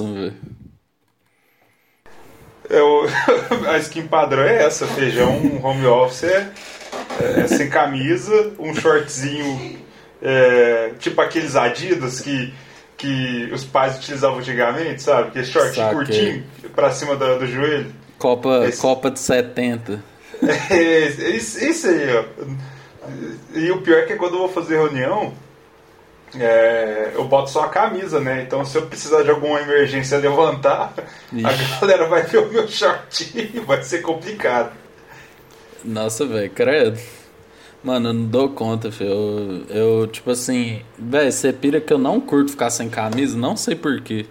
Anderson, velho. Eu, a skin padrão é essa, feijão home office é, é, é sem camisa, um shortzinho é, tipo aqueles Adidas que, que os pais utilizavam antigamente, sabe? Que é short curtinho pra cima do, do joelho. Copa, esse, Copa de 70. É, isso, isso aí, ó. E o pior é que quando eu vou fazer reunião, é, eu boto só a camisa, né? Então se eu precisar de alguma emergência levantar, Ixi. a galera vai ver o meu shortinho, vai ser complicado. Nossa, velho, credo. Mano, eu não dou conta, filho. Eu, eu tipo assim, velho, você pira que eu não curto ficar sem camisa, não sei porquê.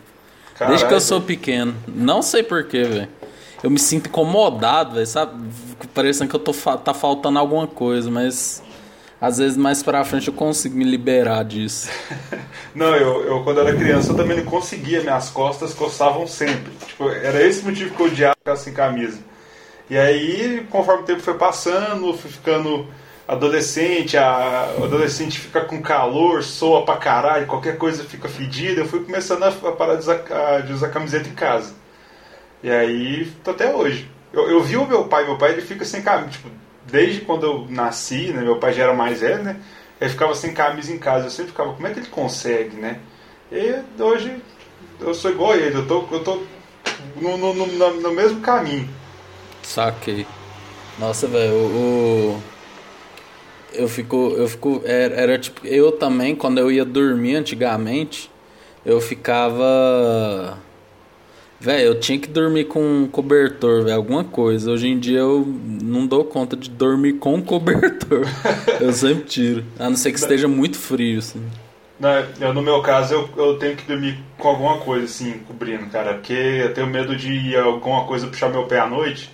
Desde que eu sou pequeno, não sei porquê, velho. Eu me sinto incomodado, velho, sabe? Parecendo que eu tô tá faltando alguma coisa, mas às vezes mais pra frente eu consigo me liberar disso. não, eu, eu quando era criança eu também não conseguia, minhas costas coçavam sempre. Tipo, era esse motivo que eu odiava ficar sem camisa. E aí, conforme o tempo foi passando, fui ficando adolescente, a, adolescente fica com calor, soa pra caralho, qualquer coisa fica fedida, eu fui começando a, parar de usar, de usar camiseta em casa. E aí, tô até hoje. Eu, eu vi o meu pai, meu pai ele fica sem camisa, tipo, desde quando eu nasci, né, meu pai já era mais velho, né, ele ficava sem camisa em casa, eu sempre ficava, como é que ele consegue, né? E hoje eu sou igual a ele, eu tô, eu tô no, no, no, no mesmo caminho. Saquei. Nossa, velho, o, eu fico, eu fico, era, era tipo, eu também quando eu ia dormir antigamente, eu ficava Velho, eu tinha que dormir com um cobertor, velho, alguma coisa. Hoje em dia eu não dou conta de dormir com cobertor. eu sempre tiro. A não ser que esteja muito frio, assim. Não, eu, no meu caso, eu, eu tenho que dormir com alguma coisa, assim, cobrindo, cara. Porque eu tenho medo de alguma coisa puxar meu pé à noite.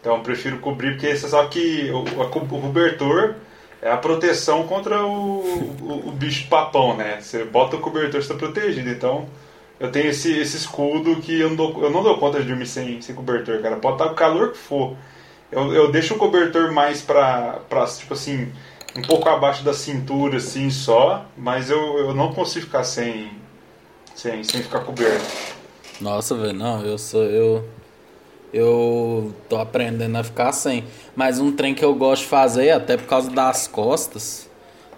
Então eu prefiro cobrir, porque você sabe que o, o cobertor é a proteção contra o, o, o bicho papão, né? Você bota o cobertor, você está protegido. Então eu tenho esse, esse escudo que eu não, dou, eu não dou conta de dormir sem, sem cobertor, cara. Pode estar o calor que for. Eu, eu deixo o cobertor mais pra, pra, tipo assim, um pouco abaixo da cintura, assim, só. Mas eu, eu não consigo ficar sem, sem, sem ficar coberto. Nossa, velho, não, eu sou. Eu, eu tô aprendendo a ficar sem. Mas um trem que eu gosto de fazer, até por causa das costas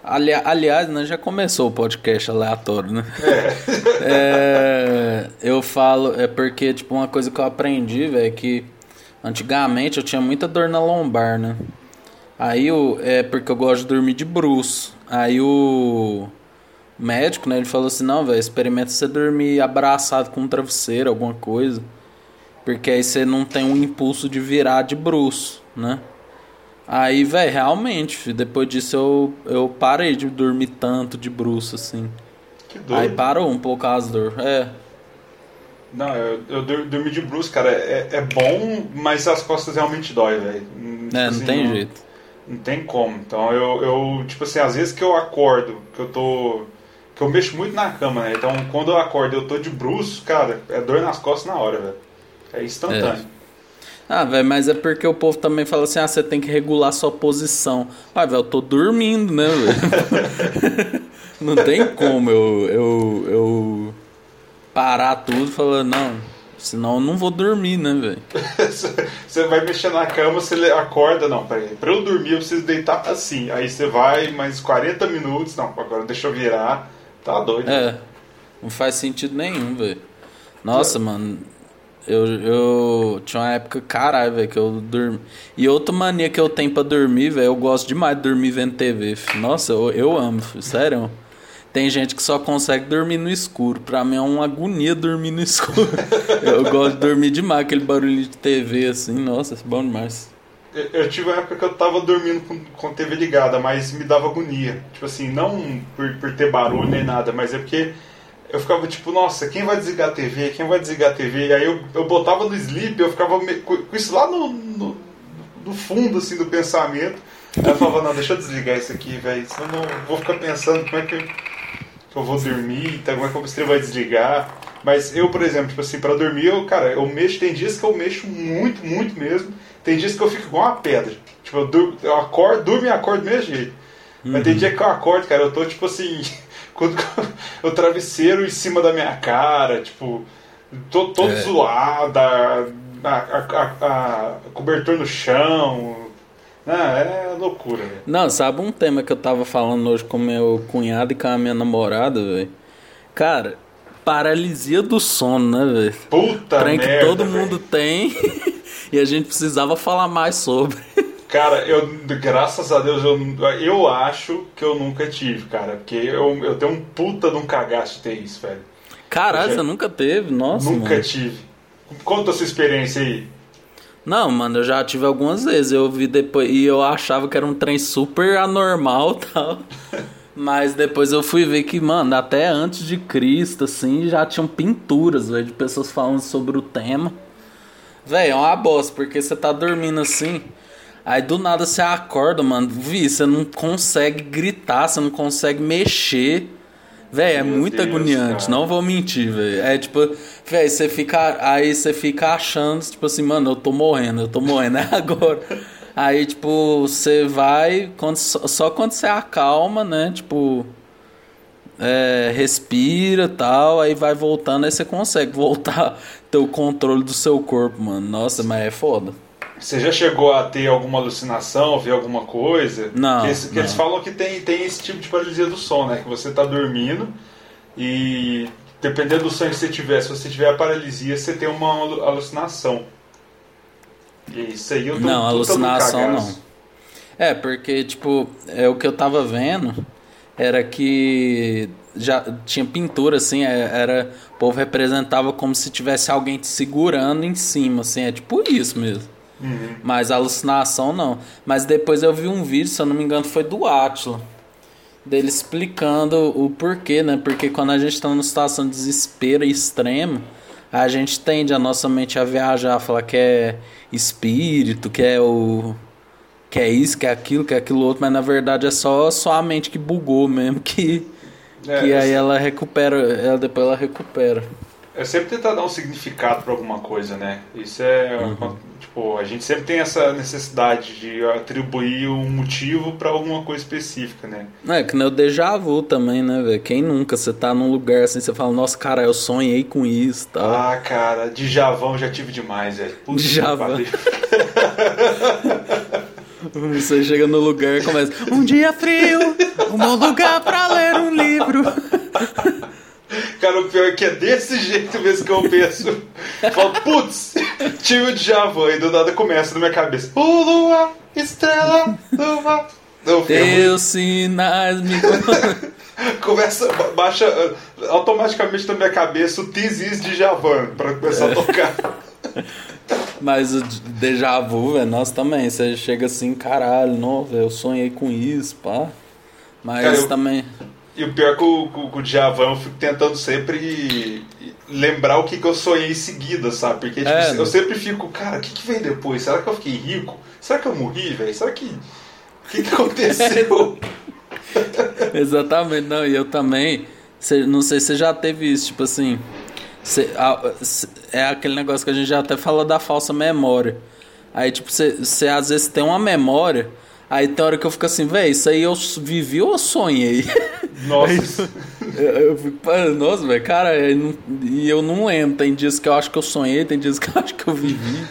Ali, aliás, né, já começou o podcast aleatório, né? É. é, eu falo, é porque, tipo, uma coisa que eu aprendi, velho, é que antigamente eu tinha muita dor na lombar, né? Aí o, é porque eu gosto de dormir de bruxo. Aí o médico, né, ele falou assim: não, velho, experimenta você dormir abraçado com um travesseiro, alguma coisa. Porque aí você não tem um impulso de virar de bruxo, né? Aí, velho, realmente, depois disso eu, eu parei de dormir tanto de bruxo, assim. Que doido. Aí parou um pouco as dor, é. Não, eu, eu dormi de bruxo, cara, é, é bom, mas as costas realmente dói, velho. Tipo é, não assim, tem não, jeito. Não tem como. Então eu, eu, tipo assim, às vezes que eu acordo, que eu tô. que eu mexo muito na cama, né? Então quando eu acordo eu tô de bruxo, cara, é dor nas costas na hora, velho. É instantâneo. É. Ah, velho, mas é porque o povo também fala assim: ah, você tem que regular sua posição. Ah, velho, eu tô dormindo, né, velho? não tem como eu, eu, eu parar tudo e falar, não, senão eu não vou dormir, né, velho? você vai mexer na cama, você acorda, não, peraí, pra eu dormir eu preciso deitar assim. Aí você vai mais 40 minutos, não, agora deixa eu virar. Tá doido. É, não faz sentido nenhum, velho. Nossa, é. mano eu, eu tinha uma época, caralho, velho, que eu dormi. E outra mania que eu tenho pra dormir, velho, eu gosto demais de dormir vendo TV. Filho. Nossa, eu, eu amo, filho, sério. Tem gente que só consegue dormir no escuro. Pra mim é uma agonia dormir no escuro. eu gosto de dormir demais, aquele barulho de TV assim. Nossa, é bom demais. Eu, eu tive uma época que eu tava dormindo com, com TV ligada, mas me dava agonia. Tipo assim, não por, por ter barulho nem nada, mas é porque eu ficava tipo, nossa, quem vai desligar a TV? Quem vai desligar a TV? E aí eu, eu botava no sleep, eu ficava com isso lá no, no, no, fundo assim do pensamento. Aí eu falava, não, deixa eu desligar isso aqui, velho. Senão eu vou ficar pensando como é que eu, que eu vou dormir, então, como é que o estrela vai desligar. Mas eu, por exemplo, tipo assim, pra dormir, eu, cara, eu mexo, tem dias que eu mexo muito, muito mesmo. Tem dias que eu fico igual uma pedra. Tipo, eu, durmo, eu acordo, durmo e acordo do mesmo jeito. Uhum. Mas tem uhum. dia que eu acordo, cara, eu tô tipo assim. quando o travesseiro em cima da minha cara, tipo, todo, todo é. zoado, a, a, a, cobertor no chão. Não, é loucura, velho. Não, sabe um tema que eu tava falando hoje com meu cunhado e com a minha namorada, velho? Cara, paralisia do sono, né, velho? Puta Trem merda, que todo véio. mundo tem e a gente precisava falar mais sobre. Cara, eu, graças a Deus, eu, eu acho que eu nunca tive, cara. Porque eu, eu tenho um puta de um cagaço de ter isso, velho. Caralho, você nunca teve? Nossa, Nunca mano. tive. Conta a sua experiência aí. Não, mano, eu já tive algumas vezes. Eu vi depois. E eu achava que era um trem super anormal e tal. Mas depois eu fui ver que, mano, até antes de Cristo, assim, já tinham pinturas, velho, de pessoas falando sobre o tema. Velho, é uma bosta, porque você tá dormindo assim. Aí do nada você acorda, mano. Vi, você não consegue gritar, você não consegue mexer. Velho, é Meu muito Deus, agoniante, cara. não vou mentir, velho. É tipo, velho, você fica. Aí você fica achando, tipo assim, mano, eu tô morrendo, eu tô morrendo, é agora. Aí, tipo, você vai. Quando, só, quando você acalma, né? Tipo. É, respira tal, aí vai voltando, aí você consegue voltar a ter o controle do seu corpo, mano. Nossa, mas é foda. Você já chegou a ter alguma alucinação, ver alguma coisa? Não, Que, eles, que não. eles falam que tem, tem esse tipo de paralisia do sono, né? Que você tá dormindo e dependendo do sonho que você tiver, se você tiver a paralisia, você tem uma alu- alucinação. E isso aí eu tô Não, alucinação não. É, porque, tipo, é o que eu tava vendo era que já tinha pintura, assim, é- era. O povo representava como se tivesse alguém te segurando em cima, assim, é tipo isso mesmo. Uhum. Mas alucinação não. Mas depois eu vi um vídeo, se eu não me engano, foi do Atila. Dele explicando o porquê, né? Porque quando a gente tá numa situação de desespero extremo, a gente tende a nossa mente a viajar, a falar que é espírito, que é o. que é isso, que é aquilo, que é aquilo outro, mas na verdade é só, só a mente que bugou mesmo, que, É, que aí ela recupera, ela, depois ela recupera. É sempre tentar dar um significado para alguma coisa, né? Isso é. Tipo, a gente sempre tem essa necessidade de atribuir um motivo para alguma coisa específica, né? É, que nem o déjà vu também, né, velho? Quem nunca? Você tá num lugar assim, você fala, nossa, cara, eu sonhei com isso e tal. Ah, cara, de Javão já tive demais, velho. Puta Djavan. Você chega no lugar e começa. Um dia frio, um bom lugar pra ler um livro. Cara, o pior é que é desse jeito mesmo que eu penso. Falo, putz, tive o Djavan e do nada começa na minha cabeça. O lua, estrela, lua. Não, Teus sinais me. começa, ba- baixa uh, automaticamente na minha cabeça o Tizis de Javan pra começar a tocar. Mas o déjà vu, velho, nós também. Você chega assim, caralho, não, velho, eu sonhei com isso, pá. Mas Cara, eu- também. E o pior é que o, com, o Djavan eu fico tentando sempre lembrar o que, que eu sonhei em seguida, sabe? Porque tipo, É, eu né? sempre fico, cara, o que, que veio depois? Será que eu fiquei rico? Será que eu morri, velho? Será que. O que, que aconteceu? Exatamente, não, e eu também. cê- não sei se você já teve isso, tipo assim. cê- a- cê- é aquele negócio que a gente já até falou da falsa memória. Aí, tipo, você às vezes tem uma memória, aí tem hora que eu fico assim, véi, isso aí eu vivi ou eu sonhei? Nossa. eu, eu fico, "Pô, nossa, velho, cara, e eu não lembro. Tem dias que eu acho que eu sonhei, tem dias que eu acho que eu vivi.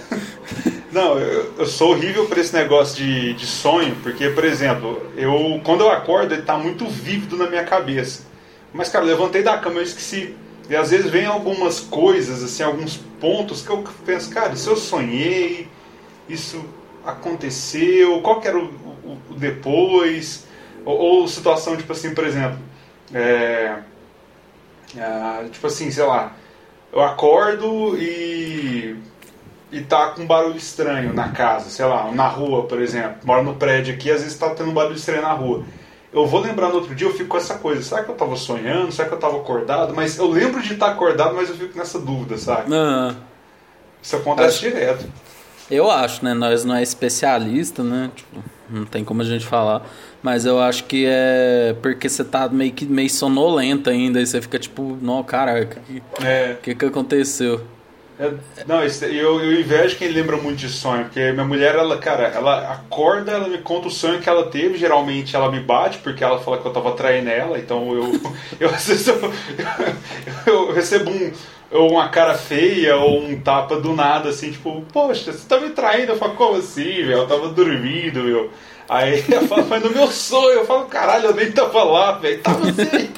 Não, eu, eu sou horrível pra esse negócio de, de sonho, porque, por exemplo, eu quando eu acordo ele tá muito vívido na minha cabeça. Mas, cara, eu levantei da cama e eu esqueci. E às vezes vem algumas coisas, assim, alguns pontos que eu penso, cara, isso eu sonhei, isso aconteceu, qual que era o, o- o depois? Ou, ou situação, tipo assim, por exemplo, é, ah, tipo assim, sei lá, eu acordo e e tá com um barulho estranho na casa, sei lá, na rua, por exemplo. Moro no prédio aqui, às vezes tá tendo um barulho estranho na rua. Eu vou lembrar no outro dia, eu fico com essa coisa. Será que eu tava sonhando? Será que eu tava acordado? Mas eu lembro de estar acordado, mas eu fico nessa dúvida, sabe? Ah, Isso acontece Acho- direto. Eu acho, né? Nós não é especialista, né? Tipo, não tem como a gente falar. Mas eu acho que é porque você tá meio que meio sonolento ainda. E você fica tipo, não, caraca, o que, É, que, que aconteceu? é- não, eu, eu invejo quem lembra muito de sonho, porque minha mulher, ela, cara, ela acorda, ela me conta o sonho que ela teve, geralmente ela me bate, porque ela fala que eu tava traindo ela, então eu, eu, vezes eu, eu recebo um, ou uma cara feia, ou um tapa do nada, assim, tipo, poxa, você tá me traindo? Eu falo, como assim, velho? Eu tava dormindo, meu. Aí ela fala, mas no meu sonho, eu falo, caralho, eu nem tava lá, velho, tava assim.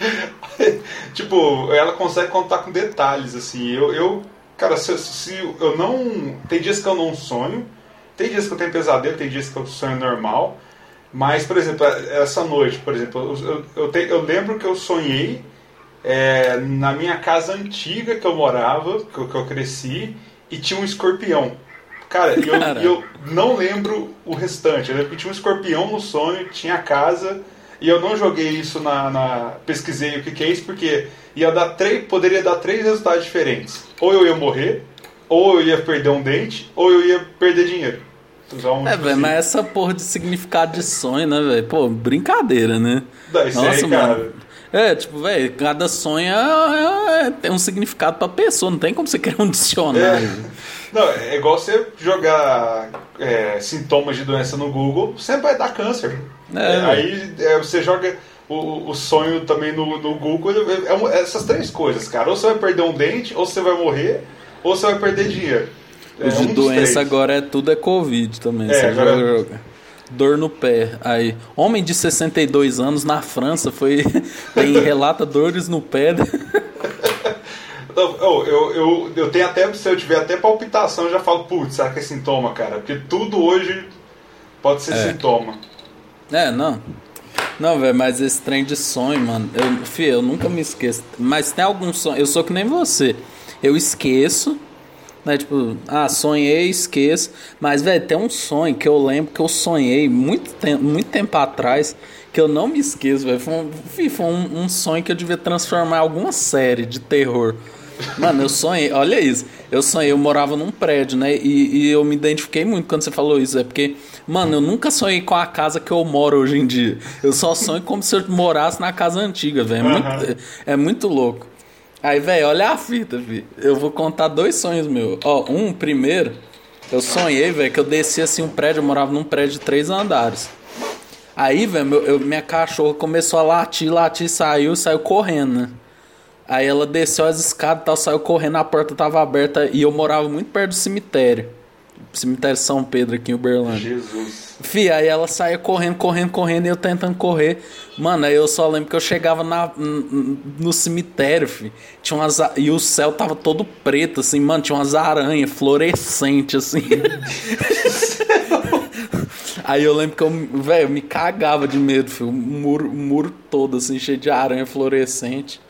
tipo, ela consegue contar com detalhes, assim. Eu, eu cara, se, se, eu não. Tem dias que eu não sonho, tem dias que eu tenho pesadelo, tem dias que eu sonho normal. Mas, por exemplo, essa noite, por exemplo, eu, eu, te, eu lembro que eu sonhei é, na minha casa antiga que eu morava, que eu, que eu cresci, e tinha um escorpião. Cara, eu, eu, não lembro o restante. Eu lembro que tinha um escorpião no sonho, tinha casa, e eu não joguei isso na. na pesquisei o que, que é isso, porque ia dar três, poderia dar três resultados diferentes. Ou eu ia morrer, ou eu ia perder um dente, ou eu ia perder dinheiro. Um é, velho, mas essa porra de significado de sonho, né, velho? Pô, brincadeira, né? Nossa, aí, cara. É, tipo, velho, cada sonho é, é, tem um significado pra pessoa, não tem como você criar um dicionário. É. Não, é igual você jogar é, sintomas de doença no Google, sempre vai dar câncer. É, aí é, você joga o, o sonho também no, no Google, é, essas três coisas, cara. Ou você vai perder um dente, ou você vai morrer, ou você vai perder dinheiro. É, de um doença agora é tudo é Covid também. É, agora... joga, Dor no pé. Aí, homem de 62 anos na França foi tem relata dores no pé. Eu, eu, eu, eu, tenho até, se eu tiver até palpitação, eu já falo, putz, será que é sintoma, cara? Porque tudo hoje pode ser é. sintoma. É, não. Não, velho, mas esse trem de sonho, mano, eu, filho, eu nunca me esqueço. Mas tem algum sonho, eu sou que nem você. Eu esqueço, né? Tipo, ah, sonhei, esqueço. Mas, velho, tem um sonho que eu lembro que eu sonhei muito tempo, muito tempo atrás, que eu não me esqueço, velho. Foi, um, foi um, um sonho que eu devia transformar em alguma série de terror. Mano, eu sonhei, olha isso. Eu sonhei, eu morava num prédio, né? E, e, eu me identifiquei muito quando você falou isso. É porque, mano, eu nunca sonhei com a casa que eu moro hoje em dia. Eu só sonho como se eu morasse na casa antiga, velho. É, uhum. é muito louco. Aí, velho, olha a fita, vi. Eu vou contar dois sonhos meus. Ó, um, primeiro, eu sonhei, velho, que eu desci assim um prédio, eu morava num prédio de três andares. Aí, velho, minha cachorra começou a latir, latir, saiu, saiu correndo, né? Aí ela desceu as escadas e tal, saiu correndo, a porta tava aberta e eu morava muito perto do cemitério. Cemitério São Pedro aqui em Uberlândia. Jesus. Fih, aí ela saía correndo, correndo, correndo e eu tentando correr. Mano, aí eu só lembro que eu chegava na, no cemitério, fi. Tinha umas, e o céu tava todo preto, assim, mano, tinha umas aranhas fluorescentes, assim. aí eu lembro que eu, velho, me cagava de medo, filho. O muro, o muro todo, assim, cheio de aranha fluorescente.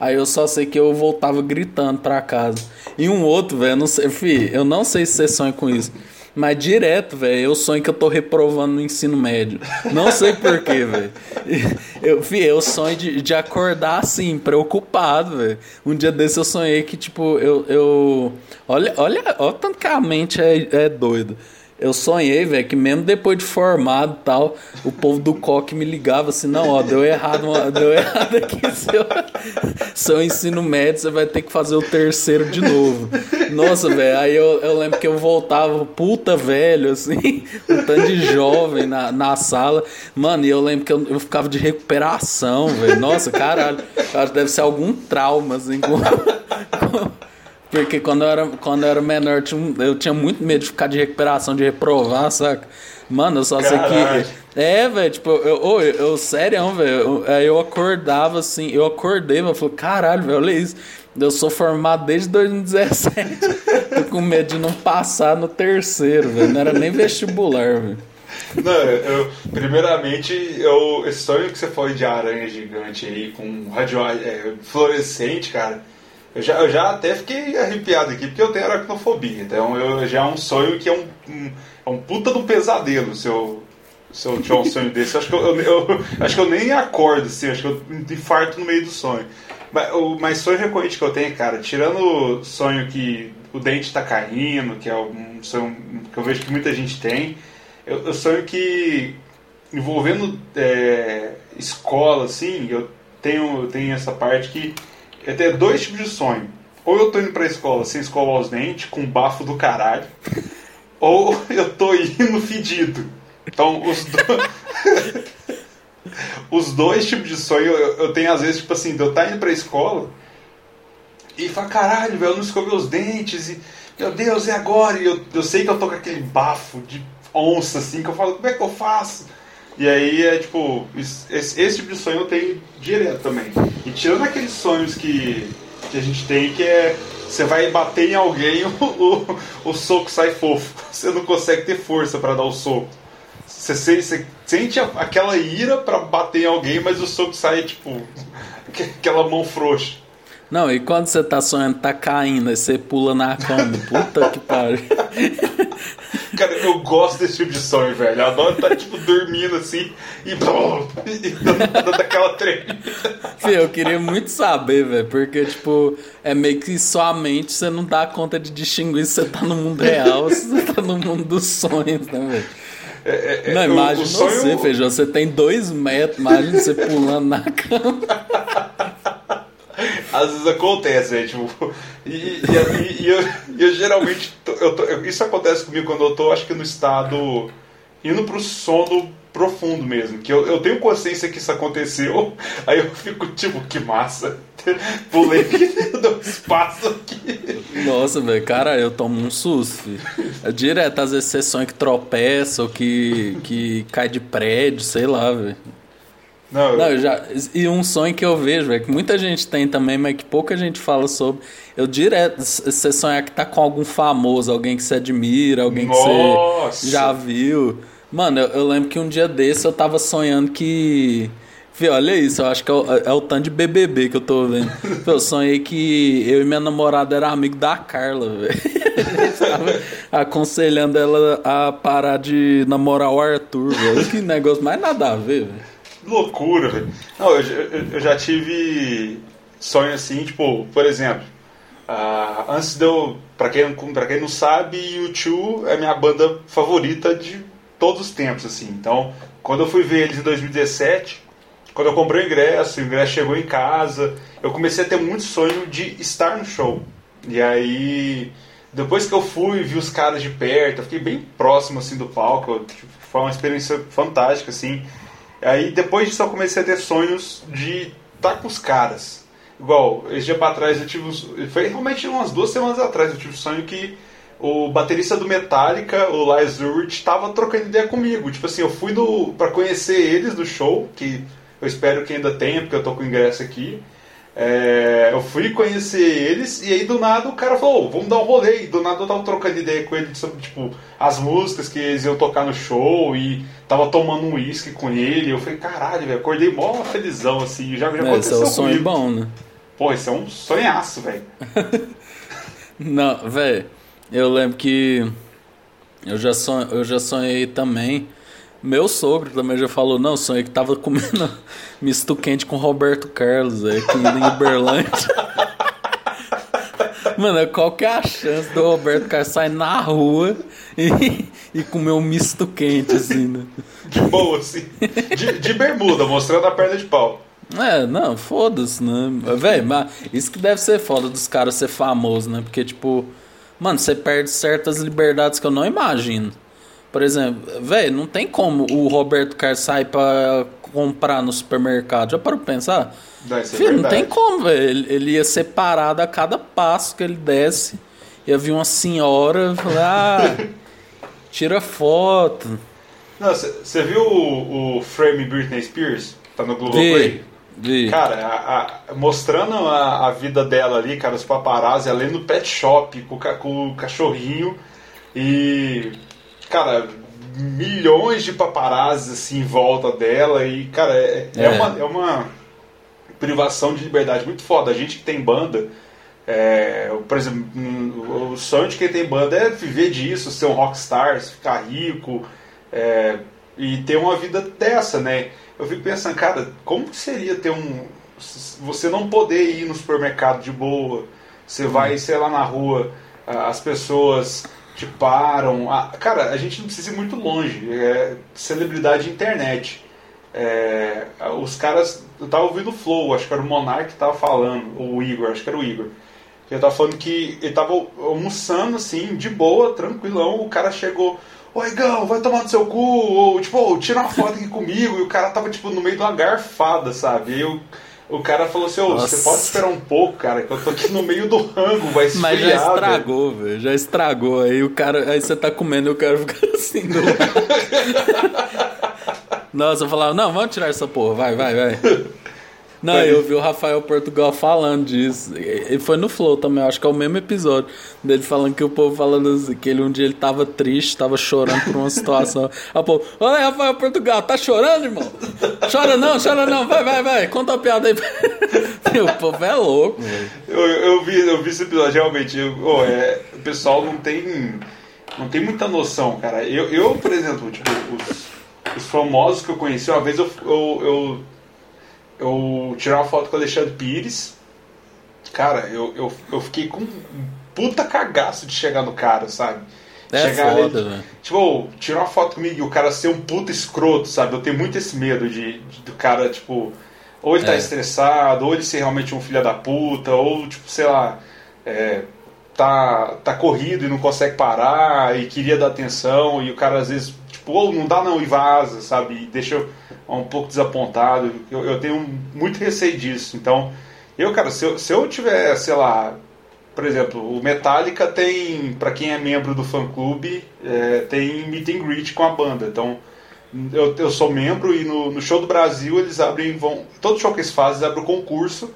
Aí eu só sei que eu voltava gritando pra casa. E um outro, velho, não sei, fi, eu não sei se você sonha com isso. Mas direto, velho, eu sonho que eu tô reprovando no ensino médio. Não sei porquê, velho. Eu, eu sonho de, de acordar assim, preocupado, velho. Um dia desse eu sonhei que, tipo, eu. eu olha, olha, olha tanto que a mente é, é doido. Eu sonhei, velho, que mesmo depois de formado e tal, o povo do coque me ligava assim, não, ó, deu errado, deu errado aqui seu, seu ensino médio, você vai ter que fazer o terceiro de novo. Nossa, velho, aí eu, eu lembro que eu voltava, puta velho, assim, um tanto de jovem na, na sala. Mano, e eu lembro que eu, eu ficava de recuperação, velho. Nossa, caralho, acho que deve ser algum trauma, assim, com, com porque quando eu era, quando eu era menor, eu tinha muito medo de ficar de recuperação, de reprovar, saca? Mano, eu só sei que. É, velho, tipo, eu, eu, eu, eu sério, velho. Aí eu acordava assim, eu acordei, mas eu falei, caralho, velho, olha isso. Eu sou formado desde 2017. Tô com medo de não passar no terceiro, velho. Não era nem vestibular, velho. Não, eu, primeiramente, eu, esse sonho que você foi de aranha gigante aí, com radio, é, fluorescente, cara eu já, eu já até fiquei arrepiado aqui, porque eu tenho aracnofobia. Então eu, já é um sonho que é um, um, é um puta do pesadelo se eu, se eu tiver um sonho desse. Eu acho que eu, eu, eu, acho que eu nem acordo, assim, acho que eu infarto no meio do sonho. Mas o mais sonho recorrente que eu tenho, cara, tirando o sonho que o dente tá caindo, que é um sonho que eu vejo que muita gente tem, eu, eu sonho que envolvendo é, escola, assim, eu tenho, tenho essa parte que eu tenho dois tipos de sonho. Ou eu tô indo pra escola sem escovar os dentes, com bafo do caralho, ou eu tô indo fedido. Então, os, do... os dois tipos de sonho eu, eu, tenho às vezes, tipo assim, de eu estar tá indo pra escola e fala, caralho, velho, eu não escovei os dentes, e meu Deus, e agora? E eu, eu sei que eu tô com aquele bafo de onça, assim, que eu falo, como é que eu faço? E aí é tipo, esse, esse tipo de sonho eu tenho direto também. E tirando aqueles sonhos que, que a gente tem, que é você vai bater em alguém, o, o, o soco sai fofo. Você não consegue ter força para dar o soco. Você, você sente aquela ira para bater em alguém, mas o soco sai tipo aquela mão frouxa. Não, e quando você tá sonhando, tá caindo, aí você pula na cama. Puta que pariu. Cara, eu gosto desse tipo de sonho, velho. Eu adoro estar, tá, tipo, dormindo assim e, e dando, aquela tremida. eu queria muito saber, velho, porque, tipo, é meio que sua mente você não dá conta de distinguir se você tá no mundo real se você tá no mundo dos sonhos, né, velho? É, é, é não, imagina sonho... você, Feijão, você tem dois metros, imagina você pulando na cama. Às vezes acontece, né? Tipo, e, e, e, eu, eu, geralmente. Eu tô, isso acontece comigo quando eu tô, acho que no estado. indo pro sono profundo mesmo. Que eu, eu tenho consciência que isso aconteceu, aí eu fico tipo, que massa. Pulei do espaço aqui. Nossa, velho, cara, eu tomo um susto. Filho. É direto, às vezes sessões que tropeça ou que, que cai de prédio, sei lá, velho. Não. Não, eu já, e um sonho que eu vejo, é que muita gente tem também, mas que pouca gente fala sobre. Eu direto, você sonhar que tá com algum famoso, alguém que você admira, alguém Nossa. que você já viu. Mano, eu, eu, lembro que um dia desse eu tava sonhando que. Fih, olha isso, eu acho que é o, é o tanto de BBB que eu tô vendo. eu sonhei que eu e minha namorada era amigo da Carla, velho. aconselhando ela a parar de namorar o Arthur, velho. Que negócio mais nada a ver, velho loucura, velho. Não, eu, eu, eu, já tive sonho assim, tipo, por exemplo, uh, antes de eu. Pra quem, pra quem não sabe, U2 é minha banda favorita de todos os tempos, assim. Então, quando eu fui ver eles em 2017, quando eu comprei o ingresso, o ingresso chegou em casa, eu comecei a ter muito sonho de estar no show. E aí, depois que eu fui, vi os caras de perto, eu fiquei bem próximo assim do palco, tipo, foi uma experiência fantástica assim. Aí depois disso eu comecei a ter sonhos de estar tá com os caras. Igual, esse dia pra trás eu tive. Foi realmente umas duas semanas atrás eu tive um sonho que o baterista do Metallica, o Lars Ulrich, estava trocando ideia comigo. Tipo assim, eu fui do, pra conhecer eles do show, que eu espero que ainda tenha, porque eu tô com ingresso aqui. É, eu fui conhecer eles e aí do nada o cara falou, oh, vamos dar um rolê. E do nada eu tava trocando ideia com ele sobre tipo, as músicas que eles iam tocar no show e tava tomando um uísque com ele. Eu falei, caralho, velho, acordei mó felizão assim. Já, já é, aconteceu esse é um sonho bom, né? Pô, esse é um sonhaço, velho. Não, velho, eu lembro que eu já, son... eu já sonhei também meu sogro também já falou, não, sonhei que tava comendo misto quente com Roberto Carlos, é, aqui em Uberlândia. Mano, qual que é a chance do Roberto Carlos sair na rua e, e comer um misto quente, assim, né? De boa, assim. De, de bermuda, mostrando a perna de pau. É, não, foda-se, né? Véi, mas isso que deve ser foda dos caras ser famosos, né? Porque, tipo, mano, você perde certas liberdades que eu não imagino. Por exemplo, velho, não tem como o Roberto Carlos sair pra comprar no supermercado. Já parou pra pensar? Filho, não tem como, velho. Ele, ele ia ser parado a cada passo que ele desce. Ia vir uma senhora falar, ah, tira foto. Você viu o, o, frame Britney Spears? Tá no Globoplay? Vi. Cara, a, a, mostrando a, a, vida dela ali, cara, os paparazzi, além do pet shop, com, com o cachorrinho. E cara, milhões de paparazzi assim em volta dela e, cara, é, é. é. Uma, é uma privação de liberdade muito foda. A gente que tem banda, é, por exemplo, o sonho de quem tem banda é viver disso, ser um rockstar, ficar rico é, e ter uma vida dessa, né? Eu fico pensando, cara, como que seria ter um. Você não poder ir no supermercado de boa, você vai, sei lá, na rua, as pessoas te param. Cara, a gente não precisa ir muito longe. É celebridade internet. É, os caras. Eu tava ouvindo o Flow, acho que era o Monark que tava falando, ou o Igor, acho que era o Igor. Ele tava falando que ele tava almoçando assim, de boa, tranquilão. O cara chegou. Ô Igão, vai tomar no seu cu, ou tipo, oh, tira uma foto aqui comigo. E o cara tava tipo no meio de uma garfada, sabe? E eu, O cara falou assim, ô, você pode esperar um pouco, cara, que eu tô aqui no meio do rango, vai esfriar, Mas já estragou, velho, já estragou. Aí o cara, aí você tá comendo e o cara fica assim do Nossa, eu falava, não, vamos tirar essa porra, vai, vai, vai. Não, eu vi o Rafael Portugal falando disso. E foi no Flow também, acho que é o mesmo episódio. Dele falando que o povo falando assim, que ele um dia ele tava triste, tava chorando por uma situação. Aí o povo, olha Rafael Portugal, tá chorando, irmão? Chora não, chora não, vai, vai, vai, conta a piada aí. o povo é louco. Eu, eu, vi, eu vi esse episódio, realmente. Eu, oh, é, o pessoal não tem. Não tem muita noção, cara. Eu, eu por exemplo, tipo, os, os famosos que eu conheci, uma vez eu, eu, eu eu tirei uma foto com o Alexandre Pires. Cara, eu, eu, eu fiquei com um puta cagaço de chegar no cara, sabe? É chegar foda, ali, velho. Tipo, tirar uma foto comigo e o cara ser um puta escroto, sabe? Eu tenho muito esse medo de, de- do cara, tipo, ou ele tá É. estressado, ou ele ser realmente um filho da puta, ou, tipo, sei lá, é, tá, tá corrido e não consegue parar e queria dar atenção e o cara às vezes, tipo, ou não dá não e vaza, sabe? E deixa eu um pouco desapontado. Eu, eu tenho muito receio disso. Então, eu, cara, se eu, se eu tiver, sei lá, por exemplo, o Metallica tem, pra quem é membro do fã clube, é, tem meet and greet com a banda. Então, eu, eu sou membro e no, no show do Brasil eles abrem, vão, todo show que eles fazem, eles abrem um concurso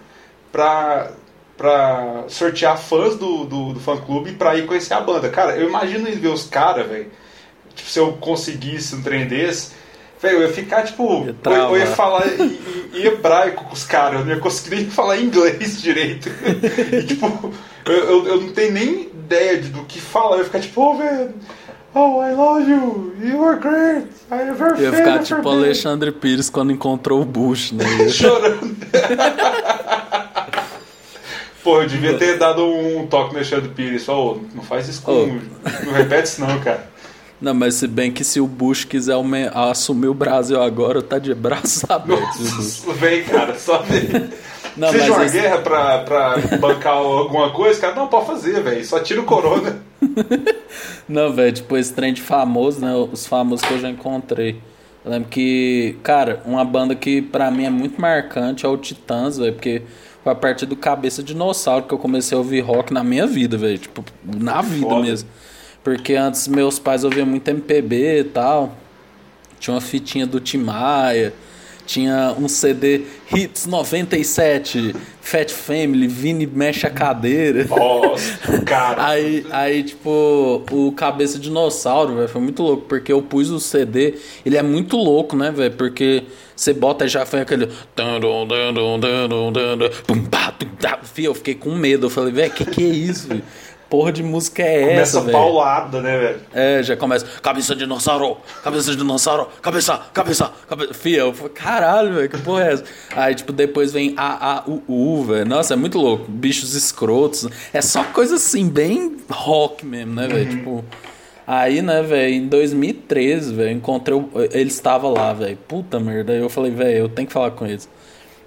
pra, pra sortear fãs do, do, do fã clube pra ir conhecer a banda. Cara, eu imagino ver os caras, velho. Tipo, se eu conseguisse um trem desse, velho, eu ia ficar tipo. Eu, eu ia falar em, em- hebraico com os caras, eu não ia conseguir nem falar inglês direito. e tipo, eu, eu, eu não tenho nem ideia de, do que falar, eu ia ficar tipo, oh, velho. Oh, I love you. You are great. I am very Ia ficar tipo band." Alexandre Pires quando encontrou o Bush, né? chorando. Pô, eu devia ter dado um toque no Alexandre Pires. Falou, não faz isso com. Ô. Não repete isso não, cara. Não, mas se bem que se o Bush quiser assumir o Brasil agora, tá de braço aberto. viu, Bush? Nossa, vem, cara, só vem. Não, Seja mas uma esse- guerra pra, pra bancar alguma coisa, cara, não pode fazer, velho. Só tira o corona. Não, velho, tipo, esse trem de famoso, né? Os famosos que eu já encontrei. Eu lembro que, cara, uma banda que pra mim é muito marcante é o Titãs, velho, porque foi a partir do Cabeça Dinossauro que eu comecei a ouvir rock na minha vida, velho. Tipo, na vida Foda. mesmo. Porque antes meus pais ouviam muito MPB e tal. Tinha uma fitinha do Tim Maia. Tinha um CD Hits 97, Fat Family, Vini mexe a cadeira. Nossa, cara. Aí, aí, tipo, o Cabeça Dinossauro, velho, foi muito louco, porque eu pus o CD, ele é muito louco, né, velho, porque você bota e já foi aquele... Fih, Eu fiquei com medo, eu falei, velho, que que é isso, velho? Porra de música é Começa essa, velho? paulada, né, velho? É, já começa, cabeça de dinossauro, cabeça de dinossauro, cabeça, cabeça, cabeça. Fia, eu falei, caralho, velho, que porra é essa? Aí, tipo, depois vem A, A, U, U, velho. Nossa, é muito louco. Bichos escrotos. É só coisa assim, bem rock mesmo, né, velho? Tipo. Aí, né, velho, em 2013, velho, encontrei. o- Eles estavam lá, velho. Puta merda. Aí eu falei, velho, eu tenho que falar com eles.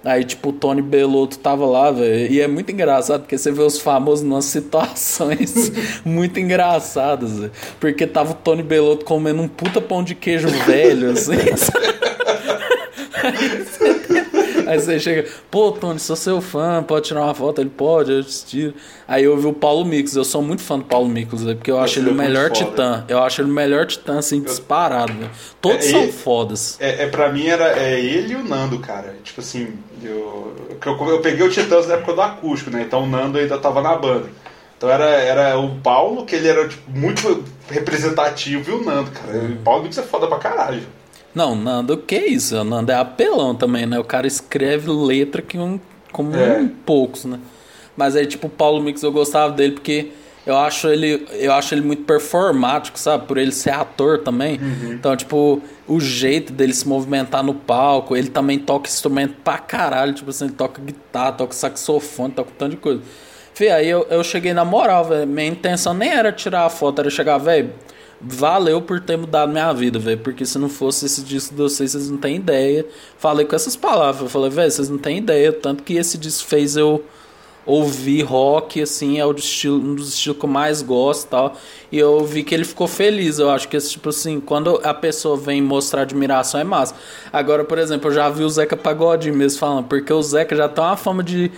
Aí, tipo, o Tony Belotto tava lá, velho. E é muito engraçado, porque você vê os famosos nas situações muito engraçadas, velho. Porque tava o Tony Belotto comendo um puta pão de queijo velho, assim. Aí você chega, pô, Tony, sou seu fã, pode tirar uma foto? Ele pode, eu te tiro. Aí eu vi o Paulo Miklos, eu sou muito fã do Paulo Miklos, velho, porque eu acho ele o melhor titã. Eu acho ele o melhor titã, assim, disparado, velho. Todos É, são ele- fodas. É, é, pra mim era é ele e o Nando, cara. Tipo assim, eu, eu, eu peguei o Titãs na época do acústico, né? Então o Nando ainda tava na banda. Então era, era o Paulo, que ele era tipo, muito representativo, e o Nando, cara. O Paulo Mix é foda pra caralho. Não, Nando, que isso? O Nando é apelão também, né? O cara escreve letra que um, como É. um poucos, né? Mas aí, tipo, o Paulo Mix eu gostava dele porque eu acho ele, eu acho ele muito performático, sabe? Por ele ser ator também. Então, tipo, o jeito dele se movimentar no palco, ele também toca instrumento pra caralho. Tipo assim, ele toca guitarra, toca saxofone, toca um tanto de coisa. Fih, aí eu, eu cheguei na moral, velho. Minha intenção nem era tirar a foto, era chegar, velho. Valeu por ter mudado minha vida, velho. Porque se não fosse esse disco de vocês, vocês não têm ideia. Falei com essas palavras. Eu falei, velho, vocês não têm ideia. Tanto que esse disco fez eu ouvir rock, assim, é o estilo, um dos estilos que eu mais gosto tal. E eu vi que ele ficou feliz. Eu acho que, tipo assim, quando a pessoa vem mostrar admiração é massa. Agora, por exemplo, eu já vi o Zeca Pagodinho mesmo falando, porque o Zeca já tem uma fama de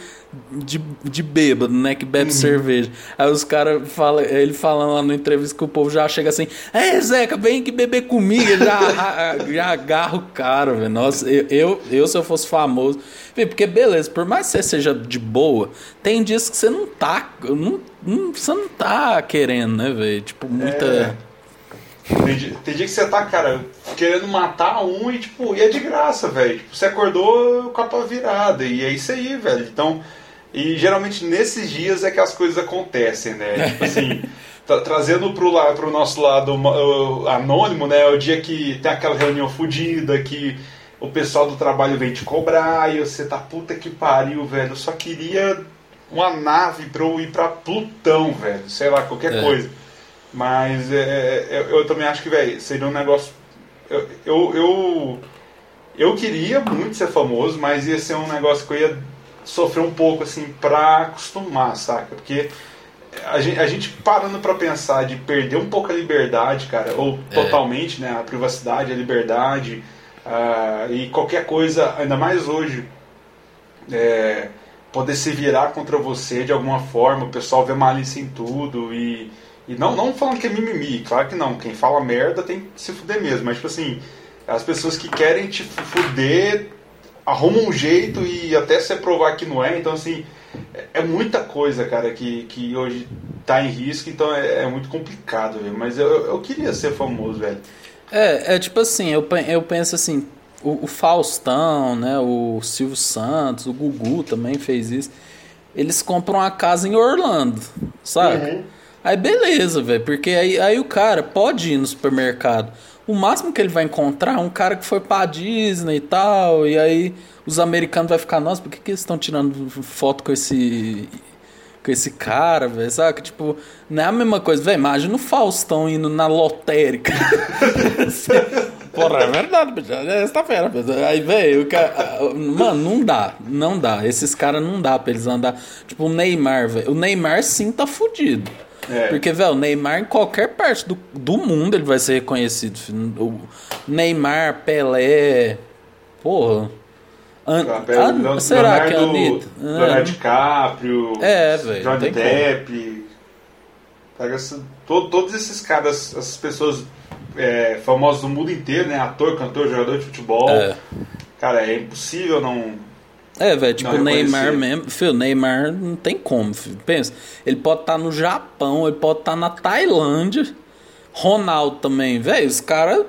de, de bêbado, né? Que bebe uhum. cerveja. Aí os caras falam, ele falando lá no entrevista que o povo já chega assim, é Zeca, vem que beber comigo, já, já agarra o cara, velho. Nossa, eu, eu, eu, se eu fosse famoso. Porque beleza, por mais que você seja de boa, tem dias que você não tá. Não, não, você não tá querendo, né, velho? Tipo, muita. É. Tem dia, tem dia, que você tá, cara, querendo matar um e, tipo, e é de graça, velho. Tipo, você acordou com a tua virada. E é isso aí, velho. Então, e geralmente nesses dias é que as coisas acontecem, né? Tipo assim, tra trazendo pro, la pro nosso lado uh, anônimo, né? É o dia que tem aquela reunião fodida, que o pessoal do trabalho vem te cobrar e você tá puta que pariu, velho. Eu só queria uma nave pra eu ir pra Plutão, velho. Sei lá, qualquer é. coisa. Mas é, é, é eu, eu, também acho que, velho, seria um negócio. Eu, eu, eu, eu queria muito ser famoso, mas ia ser um negócio que eu ia sofrer um pouco assim pra acostumar, saca? Porque a gente, a gente parando para pensar de perder um pouco a liberdade, cara, ou é. totalmente, né, a privacidade, a liberdade uh, e qualquer coisa, ainda mais hoje, é, poder se virar contra você de alguma forma, o pessoal vê malícia em tudo e, e não, não falando que é mimimi, claro que não, quem fala merda tem que se fuder mesmo, mas tipo assim, as pessoas que querem te fuder arruma um jeito e até você provar que não é. Então, assim, é muita coisa, cara, que, que hoje tá em risco, então é, é muito complicado, velho. Mas eu, eu queria ser famoso, velho. É, é tipo assim, eu, eu penso assim, o, o, Faustão, né, o Silvio Santos, o Gugu também fez isso. Eles compram uma casa em Orlando, sabe? Uhum. Aí beleza, velho, porque aí, aí o cara pode ir no supermercado o máximo que ele vai encontrar é um cara que foi pra Disney e tal, e aí os americanos vão ficar, nossa, por que, que eles estão tirando foto com esse. com esse cara, velho? Sabe? Tipo, não é a mesma coisa, velho. Imagina o Faustão indo na lotérica. Porra, é verdade, bicho. É sexta-feira, Aí, velho, mano, não dá. Não dá. Esses caras não dá pra eles andar. Tipo, o Neymar, velho. O Neymar sim tá fudido. É. Porque, velho, o Neymar em qualquer parte do, do mundo ele vai ser reconhecido. O Neymar, Pelé. Porra. An An será Leonardo, que é Anitta? Leonardo DiCaprio, é, véio, Johnny Depp. Pega todo, todos esses caras, essas pessoas é, famosas do mundo inteiro, né? Ator, cantor, jogador de futebol. É. Cara, é impossível não é, velho, tipo, o Neymar mesmo. Filho, Neymar não tem como, filho. Pensa, ele pode estar tá no Japão, ele pode estar tá na Tailândia. Ronaldo também, velho, os caras.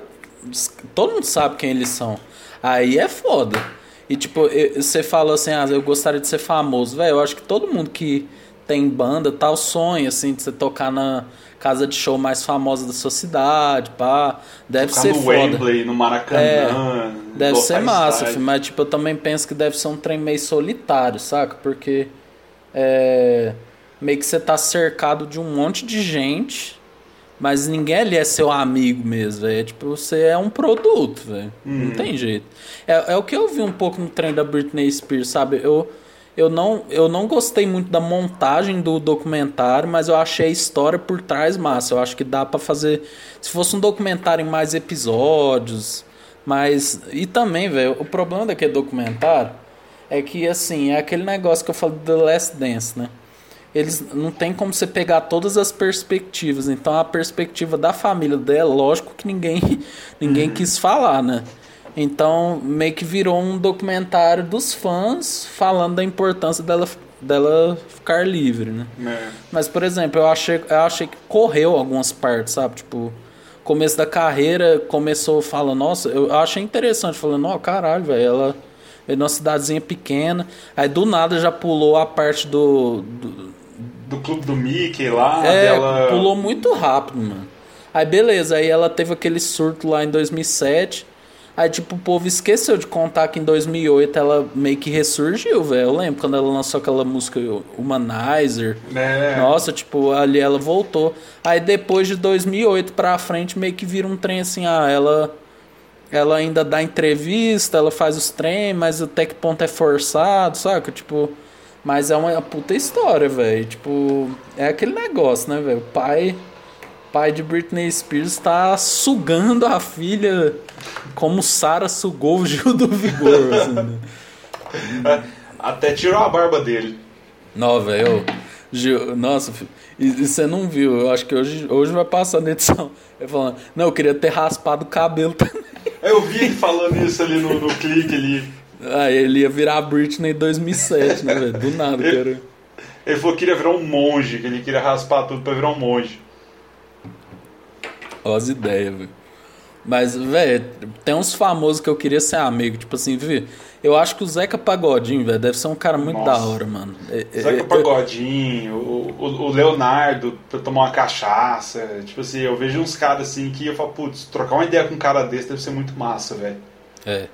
Todo mundo sabe quem eles são. Aí é foda. E tipo, você falou assim, ah, eu gostaria de ser famoso, velho. Eu acho que todo mundo que tem banda tal sonha, assim, de você tocar na casa de show mais famosa da sua cidade, pá. Deve Tocar ser no foda. Wembley, no Maracanã. É, deve ser massa, filho, mas tipo, eu também penso que deve ser um trem meio solitário, saca? Porque é, meio que você tá cercado de um monte de gente, mas ninguém ali é seu amigo mesmo, velho. Tipo, você é um produto, velho. Uhum. Não tem jeito. É, é o que eu vi um pouco no trem da Britney Spears, sabe? Eu eu não, eu não gostei muito da montagem do documentário, mas eu achei a história por trás massa. Eu acho que dá para fazer. Se fosse um documentário em mais episódios, mas. E também, velho, o problema daquele documentário é que, assim, é aquele negócio que eu falo do The Last Dance, né? Eles não tem como você pegar todas as perspectivas. Então, a perspectiva da família dela, lógico que ninguém, ninguém uhum. quis falar, né? Então, meio que virou um documentário dos fãs falando da importância dela, dela ficar livre, né? É. Mas, por exemplo, eu achei, eu achei que correu algumas partes, sabe? Tipo, começo da carreira começou falando, nossa, eu achei interessante, falando, ó, oh, caralho, velho, ela é numa cidadezinha pequena. Aí do nada já pulou a parte do. Do, do clube do Mickey lá. É, dela... pulou muito rápido, mano. Aí beleza, aí ela teve aquele surto lá em 2007. Aí, tipo, o povo esqueceu de contar que em 2008 ela meio que ressurgiu, velho. Eu lembro quando ela lançou aquela música Humanizer. É. Nossa, tipo, ali ela voltou. Aí depois de 2008 pra frente, meio que vira um trem assim, ah, ela. Ela ainda dá entrevista, ela faz os trem, mas até que ponto é forçado, saca? Tipo, Mas é uma puta história, velho. Tipo, é aquele negócio, né, velho? O pai, pai de Britney Spears tá sugando a filha como Sarah sugou o Gil do Vigor, assim, né? Até tirou a barba dele. Não, velho. Gil, nossa, e, e, você não viu? Eu acho que hoje, hoje vai passar na edição. Ele falando, não, eu queria ter raspado o cabelo também. Eu vi ele falando isso ali no, no clique ali. Ah, ele ia virar a Britney em 2007, né, velho? Do nada, ele, cara. Ele falou que queria virar um monge, que ele queria raspar tudo pra virar um monge. Olha as ideias, velho. Mas, velho, tem uns famosos que eu queria ser amigo. Tipo assim, viu? Eu acho que o Zeca Pagodinho, velho, deve ser um cara muito Nossa. da hora, mano. É, é, Zeca é, Pagodinho, o, o, Leonardo pra tomar uma cachaça. Tipo assim, eu vejo uns caras assim que eu falo, putz, trocar uma ideia com um cara desse deve ser muito massa, velho. É.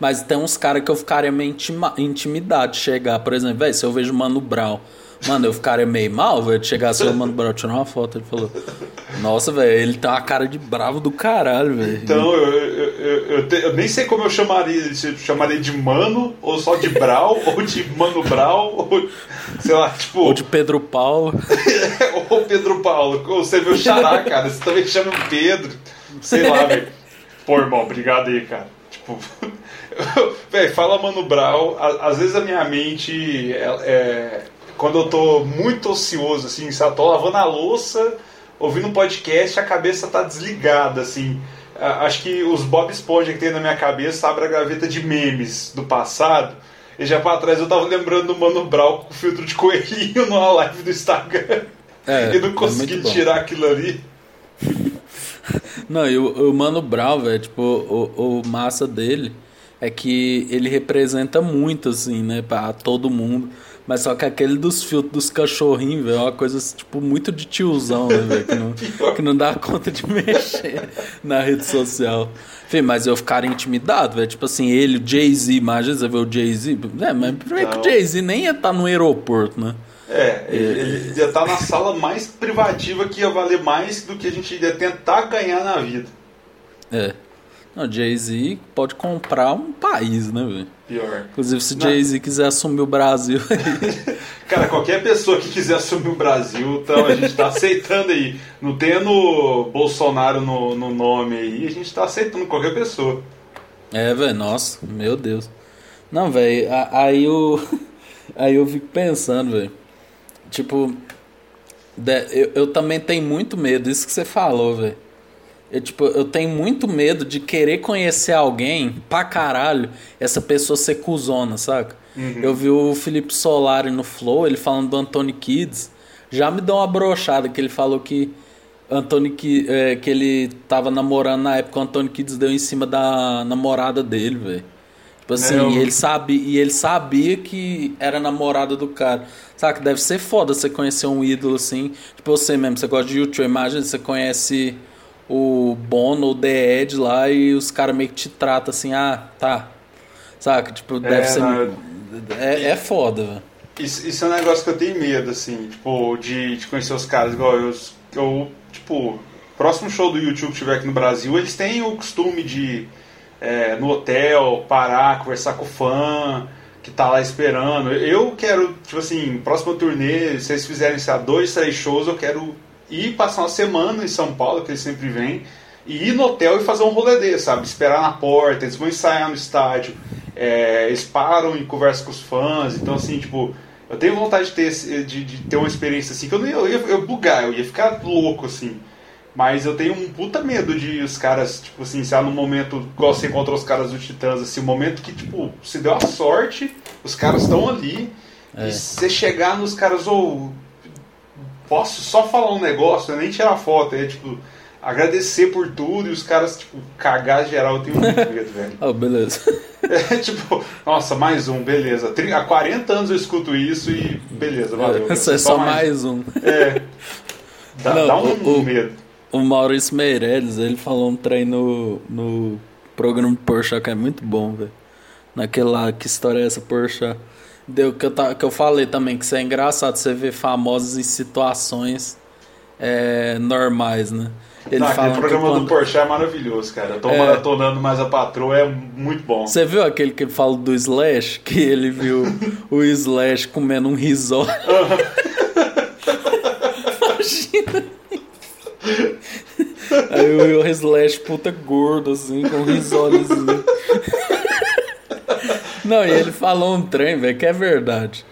Mas tem uns caras que eu ficaria meio intima, intimidado de chegar. Por exemplo, velho, se eu vejo o Mano Brown. Mano, eu ficaria meio mal, velho, de chegar assim, o Mano Brown tirar uma foto. Ele falou: Nossa, velho, ele tem uma cara de bravo do caralho, velho. Então, eu, eu, eu, eu, nem sei como eu chamaria. Se chamaria de Mano, ou só de Brau, ou de Mano Brau, ou sei lá, tipo. Ou de Pedro Paulo. ou Pedro Paulo. Você é meu xará, cara. Você também chama Pedro. Sei lá, velho. Pô, irmão, obrigado aí, cara. Tipo. Véi, fala Mano Brown, às vezes a minha mente é, é, quando eu tô muito ocioso, assim, sabe? Tô lavando a louça, ouvindo um podcast, a cabeça tá desligada, assim. Acho que os Bob Esponja que tem na minha cabeça abre a gaveta de memes do passado. E já pra trás eu tava lembrando do Mano Brown com filtro de coelhinho numa live do Instagram. É, e não é consegui é tirar aquilo ali. Não, e o, o Mano Brown, velho, tipo, o, o massa dele é que ele representa muito, assim, né, pra todo mundo. Mas só que aquele dos filtros dos cachorrinhos, velho, é uma coisa, tipo, muito de tiozão, né, velho? Que não, que não dá conta de mexer na rede social. Enfim, mas eu ficaria intimidado, velho. Tipo assim, ele, o Jay-Z, imagina você ver o Jay-Z. É, mas primeiro que o Jay-Z nem ia estar tá no aeroporto, né? É, ele, ele ia estar tá na sala mais privativa que ia valer mais do que a gente ia tentar ganhar na vida. É. Não, Jay-Z pode comprar um país, né, velho? Pior. Inclusive, se Jay-Z quiser assumir o Brasil. Cara, qualquer pessoa que quiser assumir o Brasil, então a gente tá aceitando aí. Não tendo Bolsonaro no, no nome aí, a gente tá aceitando qualquer pessoa. É, velho, nossa, meu Deus. Não, velho, aí eu. Aí eu fico pensando, velho. Tipo, eu, eu também tenho muito medo, isso que você falou, velho eu, tipo, eu tenho muito medo de querer conhecer alguém pra caralho, essa pessoa ser cuzona, saca? Uhum. Eu vi o Felipe Solari no Flow, ele falando do Anthony Kids. Já me deu uma brochada que ele falou que Anthony que, é, que ele tava namorando na época, o Anthony Kids deu em cima da namorada dele, velho. Tipo assim, e ele, sabe, e ele sabia que era namorada do cara. Saca? Deve ser foda você conhecer um ídolo assim. Tipo você mesmo, você gosta de YouTube, imagina, você conhece o Bono, o The Ed lá e os caras meio que te tratam assim, ah, tá. Saca? Tipo, deve é, ser. Não, é, é foda, velho. Isso, isso é um negócio que eu tenho medo, assim, tipo, de, de conhecer os caras, igual eu, eu, tipo, próximo show do YouTube que tiver aqui no Brasil, eles têm o costume de é, no hotel, parar, conversar com o fã que tá lá esperando. Eu quero, tipo assim, próximo turnê, se eles fizerem, sei lá, dois, três shows, eu quero ir passar uma semana em São Paulo, que eles sempre vêm, e ir no hotel e fazer um rolê desse, sabe? Esperar na porta, eles vão ensaiar no estádio, é, eles param e conversam com os fãs, então assim, tipo, eu tenho vontade de ter, de, de ter uma experiência assim, que eu, não ia, eu, ia, eu bugar, eu ia ficar louco, assim. Mas eu tenho um puta medo de os caras, tipo assim, se há no momento, igual você encontrou os caras do Titãs, assim, o momento que, tipo, se deu a sorte, os caras estão ali, é. e você chegar nos caras, ou posso só falar um negócio, nem tirar foto, é tipo, agradecer por tudo e os caras, tipo, cagar geral, eu tenho muito medo, velho. oh, beleza. É tipo, nossa, mais um, beleza. Há 40 anos eu escuto isso e beleza, valeu. Isso é só, mais, mais um. É. Dá, Não, dá um, o, medo. O Maurício Meirelles, ele falou um trem no, no programa do Porsche que é muito bom, velho. Naquela, que história é essa, Porsche? Deu que eu, que eu falei também, que isso é engraçado você ver famosos em situações é, normais, né? Ele Não, fala aquele programa quando... do Porsche é maravilhoso, cara. Eu tô É. maratonando mais a patroa, é muito bom. Você viu aquele que fala do Slash? Que ele viu o Slash comendo um risole. Imagina. Aí o Slash puta gordo, assim, com um risolezinho. Não, e ele falou um trem, velho, que é verdade.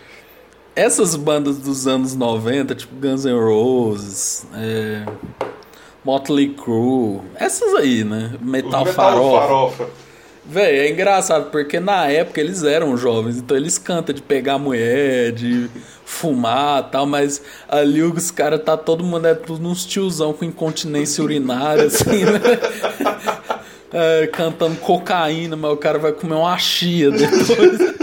Essas bandas dos anos 90, tipo Guns N' Roses, é, Motley Crue, essas aí, né? Metal, Metal Farofa. farofa. Véi, é engraçado, porque na época eles eram jovens, então eles cantam de pegar mulher, de fumar e tal, mas ali os caras tá todo mundo é tudo uns tiozão com incontinência urinária, assim, né? É, cantando cocaína, mas o cara vai comer uma chia depois.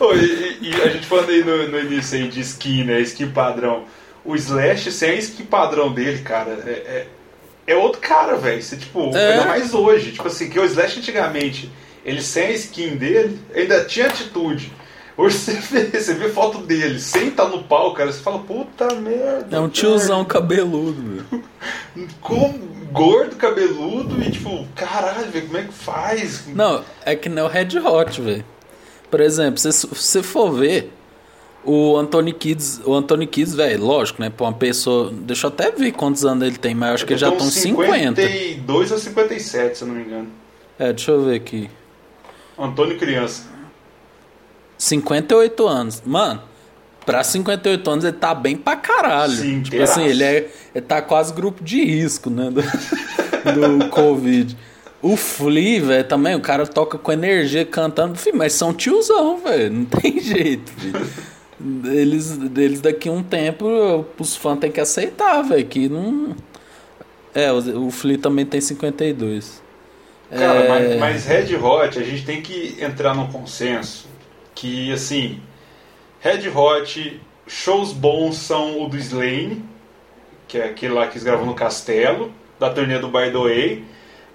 Ô, e, e a gente falando aí no, no início aí de skin, né? Skin padrão. O Slash, sem a skin padrão dele, cara, é, é, é outro cara, velho. Você, tipo, É. ainda mais hoje. Tipo assim, que o Slash antigamente, ele sem a skin dele, ainda tinha atitude. Hoje você vê, você vê foto dele sem estar no pau, cara, você fala, puta merda. É um tiozão cabeludo, velho. Com gordo, cabeludo e tipo, caralho, velho, como é que faz? Não, é que nem o Red Hot, velho. Por exemplo, se você for ver o Anthony Kids, o Anthony Kids, velho, lógico, né? Pra uma pessoa. Deixa eu até ver quantos anos ele tem, mas eu acho que Ele já estão uns 50. 52 ou 57, se eu não me engano. É, deixa eu ver aqui. Antônio Criança. 58 anos. Mano, pra 58 anos ele tá bem pra caralho. Sim, tipo assim, ele, é, ele tá quase grupo de risco, né? Do, do Covid. O Flea, velho, também, o cara toca com energia cantando, filho, mas são tiozão, velho, não tem jeito, filho. Eles, eles daqui a um tempo, os fãs têm que aceitar, velho, que não. É, o, o Flea também tem 52. Cara, É, mas, mas Red Hot, a gente tem que entrar num consenso que, assim, Red Hot, shows bons são o do Slane, que é aquele lá que eles gravam no Castelo, da turnê do By The Way,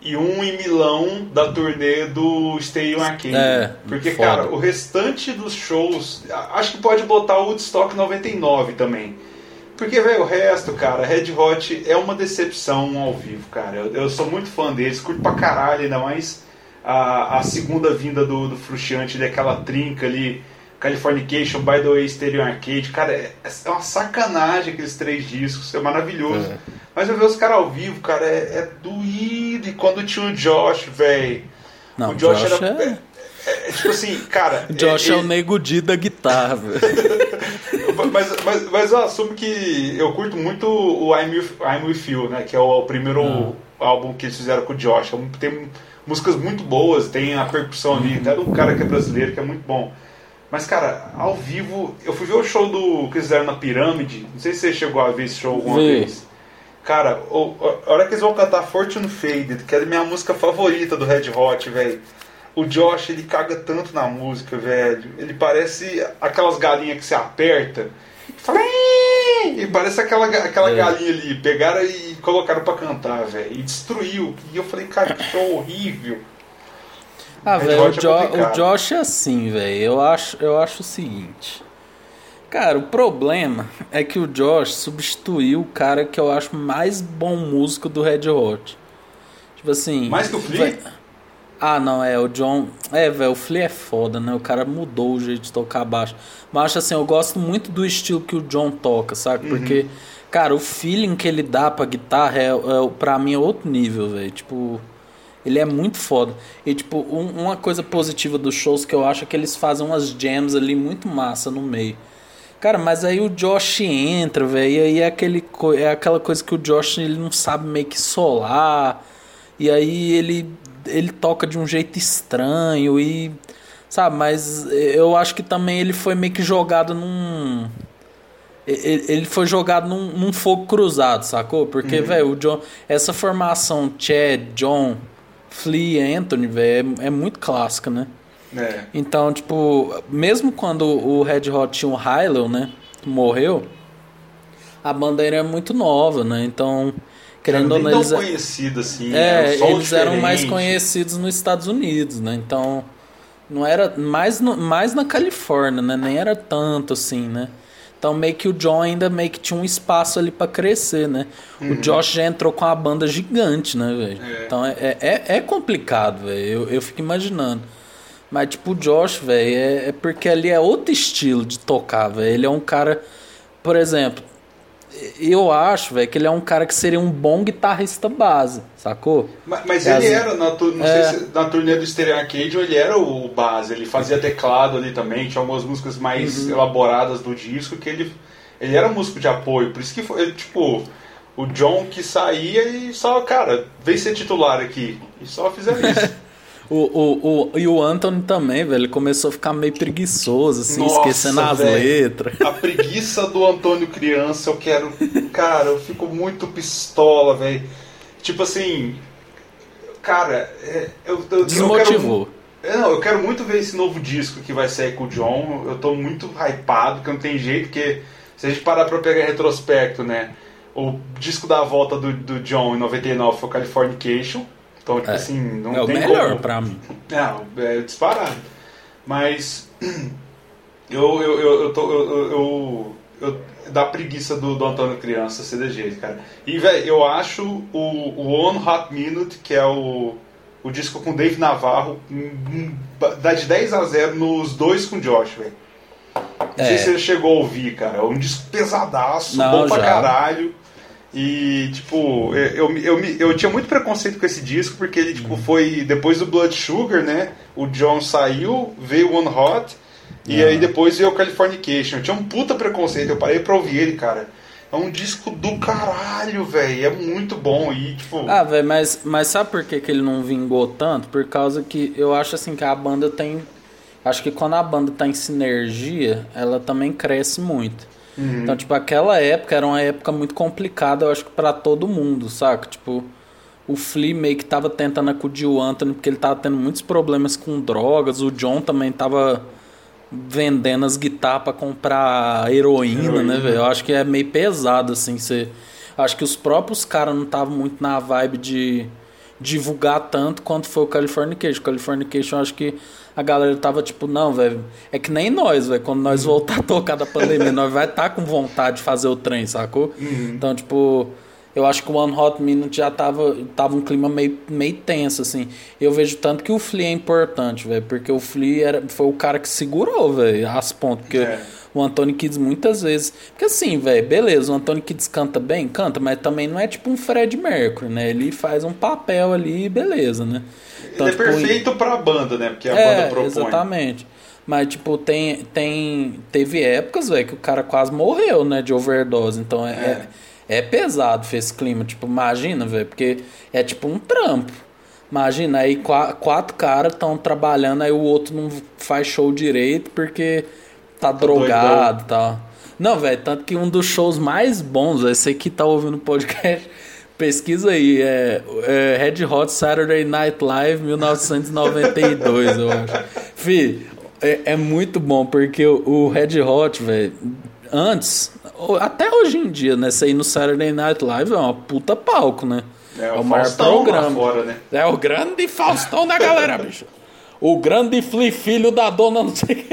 e um em Milão, da turnê do Stadium Arcade. É, Porque, foda. cara, o restante dos shows, acho que pode botar o Woodstock 99 também. Porque, velho, o resto, cara, Red Hot é uma decepção ao vivo, cara. Eu, eu sou muito fã deles, curto pra caralho, ainda mais a, a segunda vinda do, do Frustiante, daquela trinca ali, Californication, By the Way, Stereo Arcade. Cara, é, é uma sacanagem aqueles três discos, é maravilhoso. É. Mas eu ver os caras ao vivo, cara, é, é doído. E quando tinha o Josh, velho. Não, o Josh, Josh era. é- é- é tipo assim, cara. Josh é, é, o nego Di da guitarra, velho. Mas, mas, mas eu assumo que eu curto muito o I'm With, I'm With You, né? Que é o, primeiro álbum que eles fizeram com o Josh. É um- Tem músicas muito boas, tem a percussão ali, até do cara que é brasileiro, que é muito bom. Mas, cara, ao vivo, eu fui ver o show do que eles fizeram na Pirâmide. Não sei se você chegou a ver esse show alguma Vi. vez. Cara, a hora que eles vão cantar Fortune Faded, que é a minha música favorita do Red Hot, velho. O Josh, ele caga tanto na música, velho. Ele parece aquelas galinhas que você aperta e fala. E parece aquela, aquela É. galinha ali. Pegaram e colocaram pra cantar, velho. E destruiu. E eu falei, cara, que show horrível. Ah, velho, o, é Jo- complicado. o Josh é assim, velho. Eu acho, eu acho o seguinte. Cara, o problema é que o Josh substituiu o cara que eu acho mais bom músico do Red Hot. Tipo assim. Mais que o Flea? vai- Ah, não, é, o John. É, velho, o Flea é foda, né? O cara mudou o jeito de tocar baixo. Mas acho assim, eu gosto muito do estilo que o John toca, sabe? Uhum. Cara, o feeling que ele dá pra guitarra é, é pra mim é outro nível, velho. Tipo. Ele é muito foda. E, tipo, um- uma coisa positiva dos shows que eu acho é que eles fazem umas jams ali muito massa no meio. Cara, mas aí o Josh entra, velho, e aí é, aquele, é aquela coisa que o Josh ele não sabe meio que solar. E aí ele, ele toca de um jeito estranho e. Sabe, mas eu acho que também ele foi meio que jogado num. Ele foi jogado num, num fogo cruzado, sacou? Porque, velho, o John. Essa formação Chad, John, Flea, Anthony, velho, é, é muito clássica, né? É. Então, tipo, mesmo quando o Red Hot tinha o Hilo, né? Morreu, a banda era muito nova, né? Então, querendo ou não, eles, conhecido assim. é, eles eram mais diferente. conhecidos nos Estados Unidos, né? Então, não era mais, no- mais na Califórnia, né? Nem era tanto assim, né? Então meio que o John ainda meio que tinha um espaço ali para crescer, né? Uhum. O Josh já entrou com uma banda gigante, né, velho? É. Então é, é, é complicado, velho. Eu, eu fico imaginando. Mas, tipo, o Josh, velho, é, é, porque ali é outro estilo de tocar, velho. Ele é um cara. Por exemplo, eu acho, velho, que ele é um cara que seria um bom guitarrista base, sacou? Mas, mas é ele assim, era, na, não é... sei se na turnê do Stereo Arcade ele era o base, ele fazia teclado ali também, tinha algumas músicas mais uhum. elaboradas do disco que ele, ele era músico de apoio, por isso que foi, tipo, o John que saía e só, cara, vem ser titular aqui, e só fizeram isso. O, o, o, e o Anthony também, velho, começou a ficar meio preguiçoso, assim, Nossa, esquecendo as letras. A preguiça do Antônio criança, eu quero. Cara, eu fico muito pistola, velho. Tipo assim. Cara, é, eu, eu, Desmotivou. Eu quero, não, eu quero muito ver esse novo disco que vai sair com o John. Eu tô muito hypado, que não tem jeito, porque se a gente parar pra pegar retrospecto, né? O disco da volta do, do John em 99 foi o Californication. Então, tipo é. assim, não é tem o melhor como... pra mim. É, é disparado. Mas eu, eu, eu, eu, tô, eu, eu, eu, dá preguiça do, do Antônio Criança ser de jeito, cara. E, velho, eu acho o, o One Hot Minute, que é o, o disco com Dave Navarro, dá de 10 a 0 nos dois com Josh, velho. Não é. sei se você chegou a ouvir, cara. É um disco pesadaço, Não, bom pra já. caralho. E, tipo, eu, eu, eu, eu, tinha muito preconceito com esse disco, porque ele, tipo, foi depois do Blood Sugar, né? O John saiu, veio One Hot, e aí depois veio o Californication. Eu tinha um puta preconceito, eu parei pra ouvir ele, cara. É um disco do caralho, velho. É muito bom. E, tipo. Ah, velho, mas, mas sabe por que, que ele não vingou tanto? Por causa que eu acho assim que a banda tem. Acho que quando a banda tá em sinergia, ela também cresce muito. Uhum. Então, tipo, aquela época era uma época muito complicada, eu acho que pra todo mundo, saca? Tipo, o Flea meio que tava tentando acudir o Anthony porque ele tava tendo muitos problemas com drogas, o John também tava vendendo as guitarras para comprar heroína, né, heroína, né, velho? Eu acho que é meio pesado, assim, você... Acho que os próprios caras não estavam muito na vibe de divulgar tanto quanto foi o Californication. O Californication, acho que a galera tava tipo, não, velho, é que nem nós, velho, quando nós voltar a tocar da pandemia, nós vai estar tá com vontade de fazer o trem, sacou? Uhum. Então, tipo, eu acho que o One Hot Minute já tava, tava um clima meio, meio tenso, assim. Eu vejo tanto que o Flea é importante, velho, porque o Flea era, foi o cara que segurou, velho, as pontas, porque... É. O Antônio Kids muitas vezes. Porque assim, velho, beleza, o Antônio Kids canta bem, canta, mas também não é tipo um Fred Mercury, né? Ele faz um papel ali, beleza, né? Então, ele é tipo, perfeito pra banda, né? Porque a é, banda propõe. Exatamente. Mas, tipo, tem, tem, teve épocas, velho, que o cara quase morreu, né, de overdose. Então, é, é. é, é pesado esse clima. Tipo, imagina, velho, porque é tipo um trampo. Imagina, aí quatro, quatro caras estão trabalhando, aí o outro não faz show direito porque tá, tá drogado e tal. Não, velho, tanto que um dos shows mais bons, esse aqui tá ouvindo o podcast, Pesquisa aí, é, é, Red Hot Saturday Night Live 1992, eu acho. Fih, é, é, muito bom, porque o, o Red Hot, velho, antes, até hoje em dia, né? Você ir no Saturday Night Live é uma puta palco, né? É, o, é o maior programa. Fora, né? É o grande Faustão da galera, bicho. O grande filho da dona não sei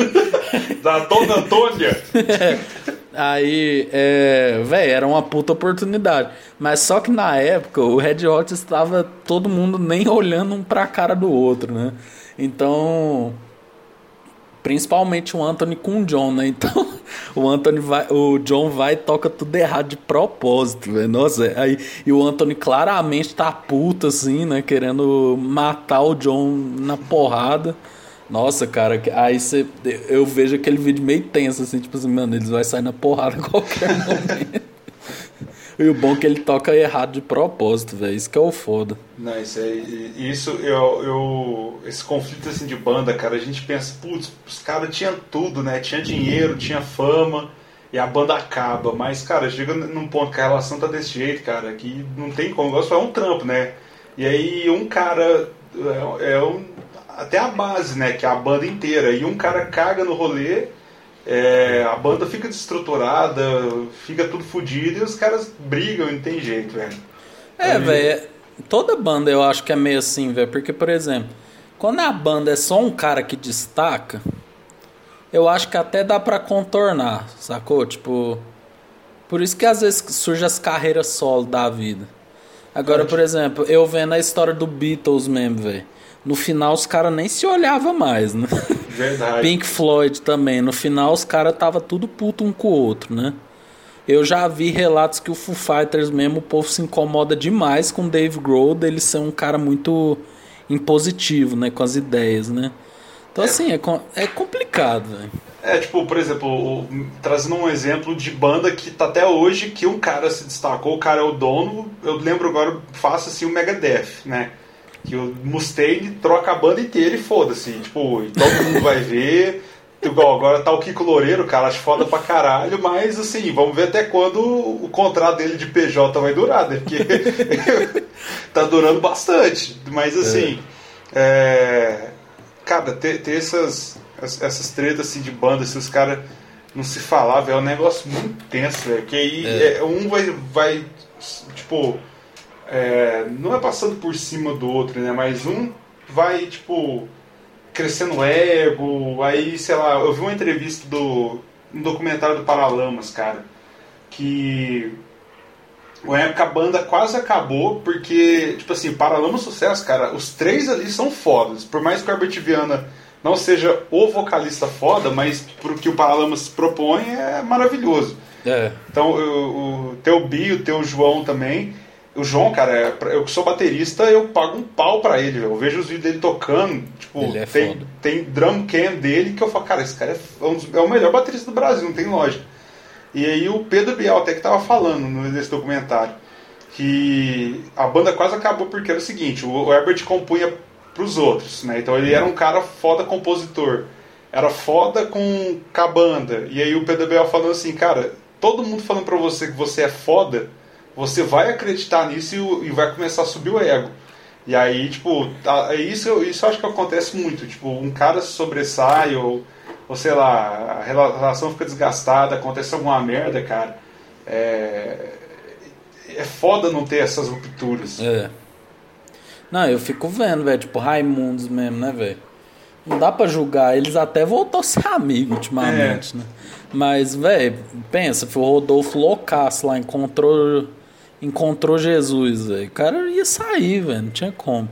Da dona Antônia. É. Aí, é, velho, era uma puta oportunidade. Mas só que na época o Red Hot estava todo mundo nem olhando um pra cara do outro, né? Então, principalmente o Anthony com o John, né? Então, o Anthony vai, o John vai e toca tudo errado de propósito, velho. Nossa, aí e o Anthony claramente tá puto assim, né, querendo matar o John na porrada. Nossa, cara, aí você. Eu vejo aquele vídeo meio tenso, assim, tipo assim, mano, eles vão sair na porrada a qualquer momento. e o bom é que ele toca errado de propósito, velho. Isso que é o foda. Não, isso aí. Isso, eu, eu. Esse conflito assim de banda, cara, a gente pensa, putz, os caras tinham tudo, né? Tinha dinheiro, tinha fama. E a banda acaba, mas, cara, chega num ponto que a relação tá desse jeito, cara, que não tem como. É um trampo, né? E aí um cara é, é um, até a base, né? Que é a banda inteira. E um cara caga no rolê, é, a banda fica desestruturada, fica tudo fodido e os caras brigam, não tem jeito, velho. É, velho. Toda banda eu acho que é meio assim, velho. Porque, por exemplo, quando a banda é só um cara que destaca, eu acho que até dá para contornar, sacou? Tipo, por isso que às vezes surge as carreiras solo da vida. Agora, por exemplo, eu vendo a história do Beatles mesmo, velho. No final os caras nem se olhavam mais, né? Verdade. Pink Floyd também. No final os caras tava tudo puto um com o outro, né? Eu já vi relatos que o Foo Fighters mesmo, o povo se incomoda demais com o Dave Grohl, dele ser um cara muito impositivo, né? Com as ideias, né? Então, assim, é, é complicado, velho. É, tipo, por exemplo, o, trazendo um exemplo de banda que tá até hoje, que um cara se destacou, o cara é o dono, eu lembro agora, faço assim o Megadeth, né? Que o Mustaine troca a banda inteira e foda-se, tipo, todo mundo vai ver. Igual, agora tá o Kiko Loureiro, cara, acho foda pra caralho, mas assim, vamos ver até quando o contrato dele de PJ vai durar, né? Porque tá durando bastante. Mas assim, é. É, cara, ter, ter essas, essas tretas assim, de banda, se os caras não se falavam, é um negócio muito tenso, velho. Porque aí é. É, um vai, vai tipo, é, não é passando por cima do outro, né? Mas um vai, tipo, crescendo ego. Aí, sei lá, eu vi uma entrevista do. um documentário do Paralamas, cara. Que. A banda quase acabou porque, tipo assim, Paralamas Sucesso, cara, os três ali são fodas. Por mais que o Herbert Viana não seja o vocalista foda, mas pro que o Paralamas propõe é maravilhoso. É. Então, o, o teu Bi, o teu João também. O João, cara, eu que sou baterista, eu pago um pau pra ele. Eu vejo os vídeos dele tocando. Tipo, ele é tem, foda. tem drum cam dele que eu falo, cara, esse cara é, um dos, é o melhor baterista do Brasil, não tem lógica. E aí o Pedro Bial até que tava falando nesse documentário que a banda quase acabou porque era o seguinte, o Herbert compunha pros outros, né? Então ele era um cara foda compositor. Era foda com, com a banda. E aí o Pedro Bial falando assim, cara, todo mundo falando pra você que você é foda, você vai acreditar nisso e, e vai começar a subir o ego. E aí, tipo, é isso, isso eu acho que acontece muito. Tipo, um cara se sobressai ou, ou sei lá, a relação fica desgastada, acontece alguma merda, cara. É, é foda não ter essas rupturas. É. Não, eu fico vendo, velho, tipo, Raimundos mesmo, né, velho? Não dá pra julgar, eles até voltou a ser amigo ultimamente, é. né? Mas, velho, pensa, foi o Rodolfo loucaço lá, encontrou encontrou Jesus, velho. O cara ia sair, velho, não tinha como.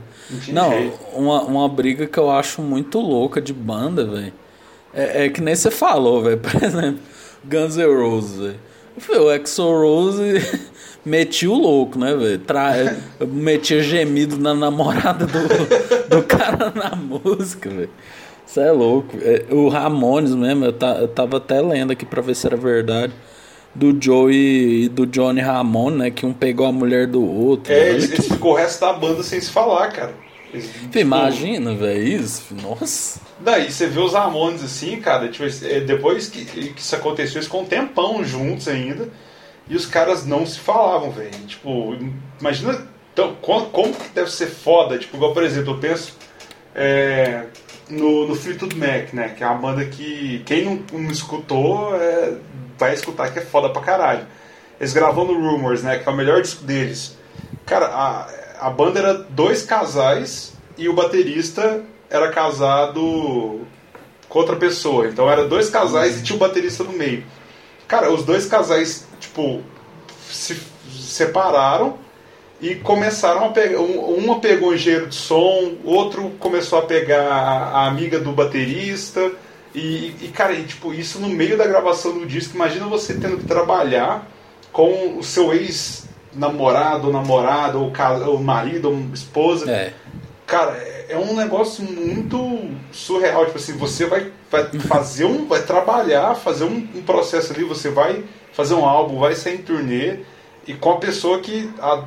Não, não uma, uma briga que eu acho muito louca de banda, velho. É, é, que nem você falou, velho. Por exemplo, Guns N' Roses, velho. O Exo Rose metia o louco, né, velho? Tra... metia gemido na namorada do, do cara na música, velho. Isso é louco. É, o Ramones mesmo, eu, tá, eu tava até lendo aqui pra ver se era verdade do Joey e do Johnny Ramone, né? Que um pegou a mulher do outro. É, eles, que... ficou o resto da banda sem se falar, cara. Eles, Imagina, velho, isso. Nossa. Daí você vê os Ramones assim, cara, tipo, é, depois que, que isso aconteceu, eles ficam um tempão juntos ainda. E os caras não se falavam, velho. Tipo, imagina então, como, como que deve ser foda. Tipo, igual, por exemplo, eu penso é, no, no Fleetwood Mac, né? Que é uma banda que quem não, não escutou é, vai escutar que é foda pra caralho. Eles gravam no Rumors, né? Que é o melhor disco deles. Cara, a, a banda era dois casais e o baterista era casado com outra pessoa. Então era dois casais e tinha o baterista no meio. Cara, os dois casais, tipo, se separaram e começaram a pegar. Uma pegou engenheiro de som, outro começou a pegar a amiga do baterista. E, e, cara, e, tipo, isso no meio da gravação do disco, imagina você tendo que trabalhar com o seu ex-namorado, ou namorado, ou, ou marido, ou esposa. É. Cara, é um negócio muito surreal. Tipo assim, você vai, vai fazer um. vai trabalhar, fazer um, um processo ali, você vai fazer um álbum, vai sair em turnê, e com a pessoa que há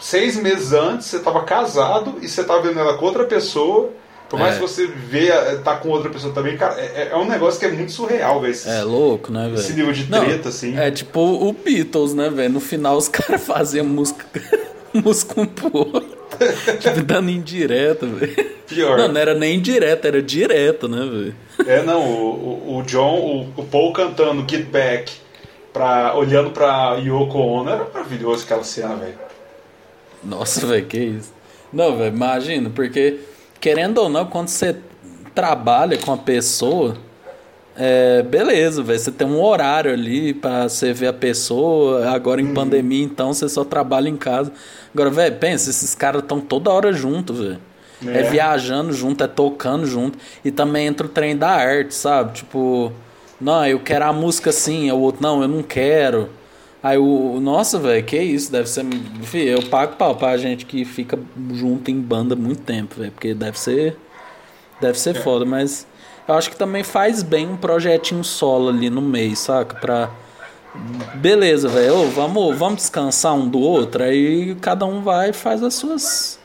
seis meses antes você estava casado e você estava vendo ela com outra pessoa por mais é. que você vê, tá com outra pessoa também, cara, é, é um negócio que é muito surreal, velho. É louco, né, velho? Esse nível de treta, Não, assim. É tipo o Beatles, né, velho? No final os caras faziam música, música um pro outro. tipo, dando indireta, velho. Pior. Não, não era nem indireta, era direto, né, velho? É, não, o, o John, o, o Paul cantando Get Back, pra, olhando pra Yoko Ono, era maravilhoso aquela cena, velho. Nossa, velho, que isso. Não, velho, imagina, porque querendo ou não, quando você trabalha com a pessoa, é, beleza, velho. Você tem um horário ali pra você ver a pessoa. Agora em uhum. pandemia, então, você só trabalha em casa. Agora, velho, pensa, esses caras estão toda hora junto, velho. É. é. viajando junto, é tocando junto. E também entra o trem da arte, sabe? Tipo, não, eu quero a música assim, o outro, não, eu não quero. Aí o. Nossa, velho, que isso? Deve ser. Enfim, eu pago pau pra gente que fica junto em banda muito tempo, velho. Porque deve ser. Deve ser é. foda, mas. Eu acho que também faz bem um projetinho solo ali no meio, saca? Pra. Beleza, velho. Vamos, vamos descansar um do outro. Aí cada um vai e faz as suas.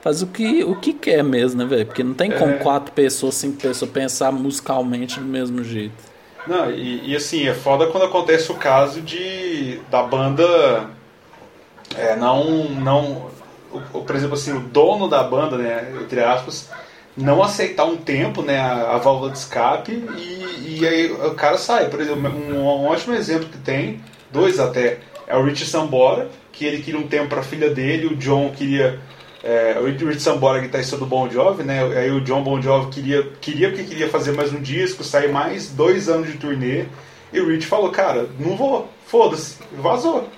Faz o que, o que quer mesmo, né, velho? Porque não tem como é. quatro pessoas, cinco pessoas pensar musicalmente do mesmo jeito. Não, e, e, assim, é foda quando acontece o caso de da banda é, não. não o, por exemplo, assim, o dono da banda, né, entre aspas, não aceitar um tempo né, a, a válvula de escape e, e aí o cara sai. Por exemplo, um, um ótimo exemplo que tem, dois até, é o Rich Sambora, que ele queria um tempo para a filha dele, o John queria é, o Rich Sambora, guitarrista do Bon Jovi, né? Aí o John Bon Jovi queria, queria porque queria fazer mais um disco, sair mais dois anos de turnê. E o Rich falou, cara, não vou, foda-se, vazou.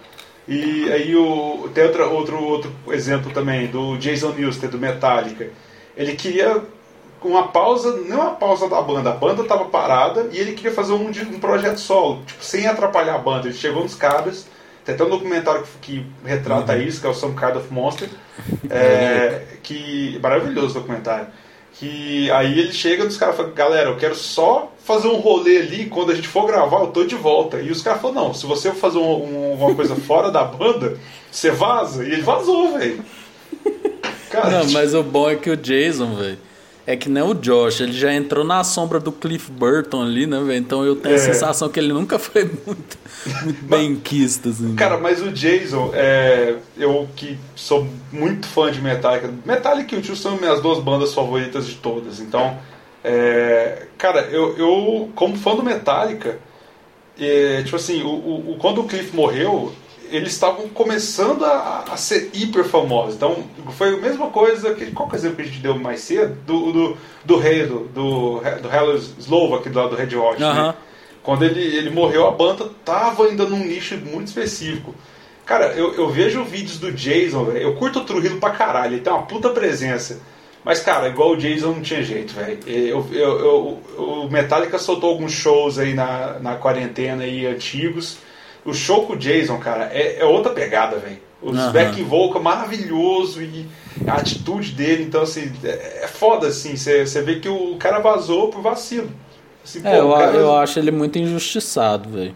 E aí o, tem outra, outro, outro exemplo também, do Jason Newsted, do Metallica. Ele queria uma pausa, não uma pausa da banda, a banda estava parada e ele queria fazer um, um projeto solo, tipo, sem atrapalhar a banda. Ele chegou nos caras tem até um documentário que, que retrata uhum. isso, que é o Some Kind of Monster. É, que maravilhoso documentário. Que aí ele chega nos caras e fala, galera, eu quero só fazer um rolê ali, quando a gente for gravar, eu tô de volta. E os caras falaram, não, se você for fazer um, um, uma coisa fora da banda, você vaza. E ele vazou, velho. Não, tipo... mas o bom é que o Jason, velho, é que nem o Josh, ele já entrou na sombra do Cliff Burton ali, né, velho? Então eu tenho é. a sensação que ele nunca foi muito, muito bem quisto, assim. Cara, mas o Jason, é, eu que sou muito fã de Metallica, Metallica e o Tio são minhas duas bandas favoritas de todas, então, é, cara, eu, eu, como fã do Metallica, é, tipo assim, o, o, quando o Cliff morreu, eles estavam começando a, a, ser hiper famosos. Então, foi a mesma coisa que. Qual que é o exemplo que a gente deu mais cedo? Do, do, do rei, do, do, do Hello Slovak, do, do Red Hot. Né? Quando ele, ele morreu, a banda tava ainda num nicho muito específico. Cara, eu, eu vejo vídeos do Jason, velho. Eu curto o Trujillo pra caralho, ele tem uma puta presença. Mas, cara, igual o Jason não tinha jeito, velho. Eu, eu, eu, o Metallica soltou alguns shows aí na, na quarentena aí antigos o show com o Jason, cara, é, é outra pegada, velho. Os uhum. back vocal maravilhoso e a atitude dele, então assim, é, é foda assim, você vê que o cara vazou por vacilo. Assim, é, eu, cara... eu acho ele muito injustiçado, velho.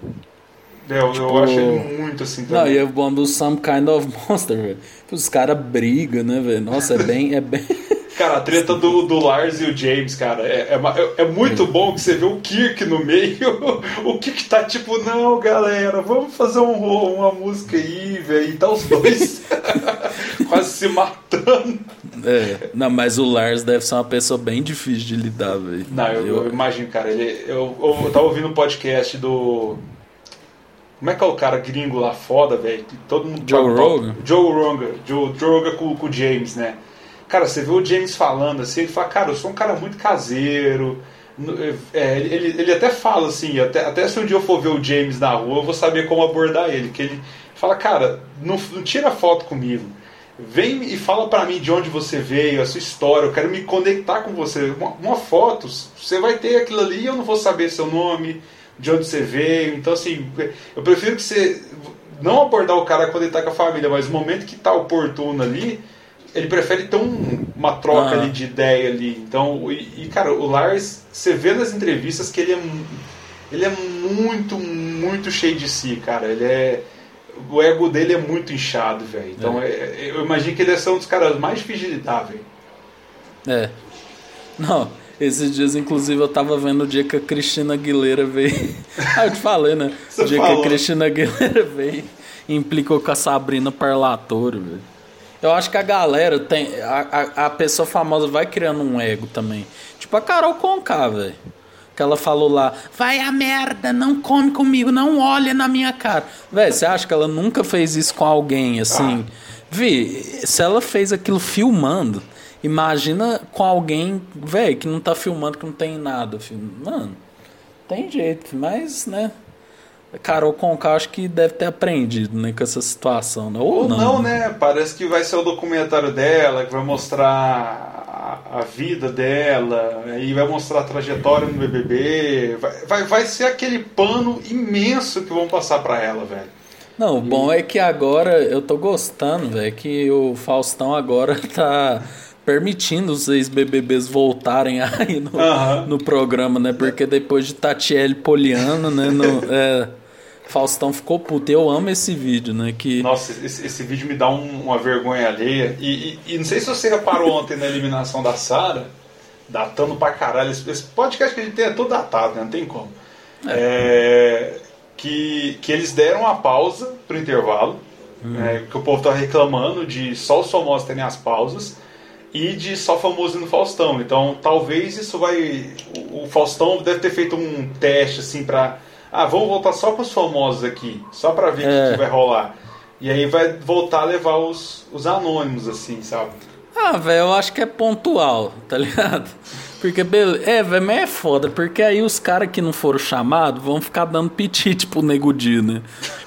É, eu, tipo... eu acho ele muito assim também. Não, e é bom do Some Kind of Monster, velho. Os caras brigam, né, velho? Nossa, é bem. É bem... Cara, a treta do, do Lars e o James, cara, é, é, é muito bom que você vê o Kirk no meio. O Kirk tá tipo, não, galera, vamos fazer um, uma música aí, velho. E tá os dois quase se matando. É, não, mas o Lars deve ser uma pessoa bem difícil de lidar, velho. Não, eu, eu... eu, imagino, cara. Ele, eu, eu, eu tava ouvindo um podcast do. Como é que é o cara gringo lá foda, velho? Todo mundo. Joe Rogan? Joe Rogan. Joe, Joe Rogan com, com o James, né? Cara, você vê o James falando assim, ele fala, cara, eu sou um cara muito caseiro. É, ele, ele até fala assim, até, até se um dia eu for ver o James na rua, eu vou saber como abordar ele. Que ele fala, cara, não, não tira foto comigo. Vem e fala para mim de onde você veio, a sua história, eu quero me conectar com você. Uma, uma foto, você vai ter aquilo ali e eu não vou saber seu nome, de onde você veio. Então, assim, eu prefiro que você não abordar o cara quando ele tá com a família, mas no momento que tá oportuno ali, ele prefere ter um, uma troca ali de ideia ali. Então, e, e, cara, o Lars, você vê nas entrevistas que ele é, ele é muito, muito cheio de si, cara. Ele é. O ego dele é muito inchado, velho. Então, é. É, eu imagino que ele é um dos caras mais difíceis de lidar, velho. É. Não, esses dias, inclusive, eu tava vendo o dia que a Cristina Aguilera veio. ah, eu te falei, né? o dia falou. que a Cristina Aguilera veio implicou com a Sabrina Parlatore, velho. Eu acho que a galera tem. A, a, a, pessoa famosa vai criando um ego também. Tipo a Carol Conká, velho. Que ela falou lá, vai a merda, não come comigo, não olha na minha cara. Velho, você acha que ela nunca fez isso com alguém assim? Ah. Vi, se ela fez aquilo filmando, imagina com alguém, velho, que não tá filmando, que não tem nada. Filho. Mano, tem jeito, mas, né? Carol Conká acho que deve ter aprendido né, com essa situação, né? Ou, Ou não, não, né? Parece que vai ser o documentário dela, que vai mostrar a, a vida dela, e vai mostrar a trajetória no BBB. Vai, vai, vai ser aquele pano imenso que vão passar para ela, velho. Não, o bom é que agora eu tô gostando, velho, que o Faustão agora tá permitindo os ex-BBBs voltarem aí no, uhum. no programa, né? Porque depois de Tatiele Poliano, né? No, é, Faustão ficou puto. Eu amo esse vídeo, né? Que... Nossa, esse, esse vídeo me dá um, uma vergonha alheia. E, e, e, não sei se você reparou ontem na eliminação da Sara, datando pra caralho. Esse, esse podcast que a gente tem é todo datado, né? Não tem como. É. É, que, que eles deram a pausa pro intervalo. Hum. É, que o povo tá reclamando de só os famosos terem as pausas e de só famoso no Faustão. Então, talvez isso vai. O Faustão deve ter feito um teste assim para ah, vamos voltar só com os famosos aqui, só para ver o é. que, que, vai rolar. E aí vai voltar a levar os, os anônimos, assim, sabe? Ah, velho, eu acho que é pontual, tá ligado? Porque, beleza, é, velho, mas é foda, porque aí os caras que não foram chamados vão ficar dando pitite pro Nego Di, né?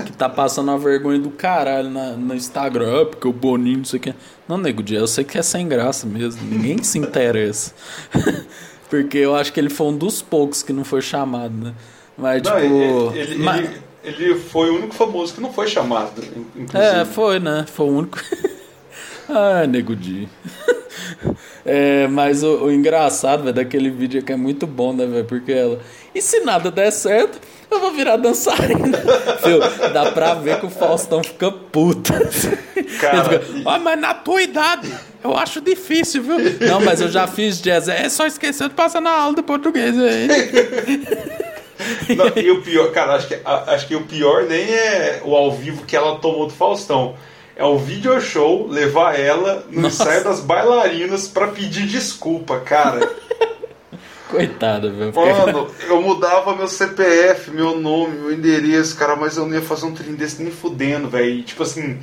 Que tá passando a vergonha do caralho na, no Instagram, ah, porque o Boninho, não sei o que. Não, Nego Di, eu sei que é sem graça mesmo, ninguém se interessa. porque eu acho que ele foi um dos poucos que não foi chamado, né? Mas, não, tipo. Ele, mas... ele, ele, foi o único famoso que não foi chamado, inclusive. É, foi, né? Foi o único. ah, nego Di. é, mas o, o engraçado, velho, daquele vídeo é que é muito bom, né, velho? Porque ela. E se nada der certo, eu vou virar dançarina. Viu? Dá pra ver que o Faustão fica puto. Cara, fica, ah, mas na tua idade, eu acho difícil, viu? Não, mas eu já fiz jazz. É só esquecer de passar na aula de português aí. Não, e o pior, cara, acho que, acho que o pior nem é o ao vivo que ela tomou do Faustão. É o video show levar ela no Nossa. ensaio das bailarinas para pedir desculpa, cara. Coitada, velho. Mano, eu mudava meu CPF, meu nome, meu endereço, cara, mas eu não ia fazer um trem desse nem fudendo, velho. Tipo assim,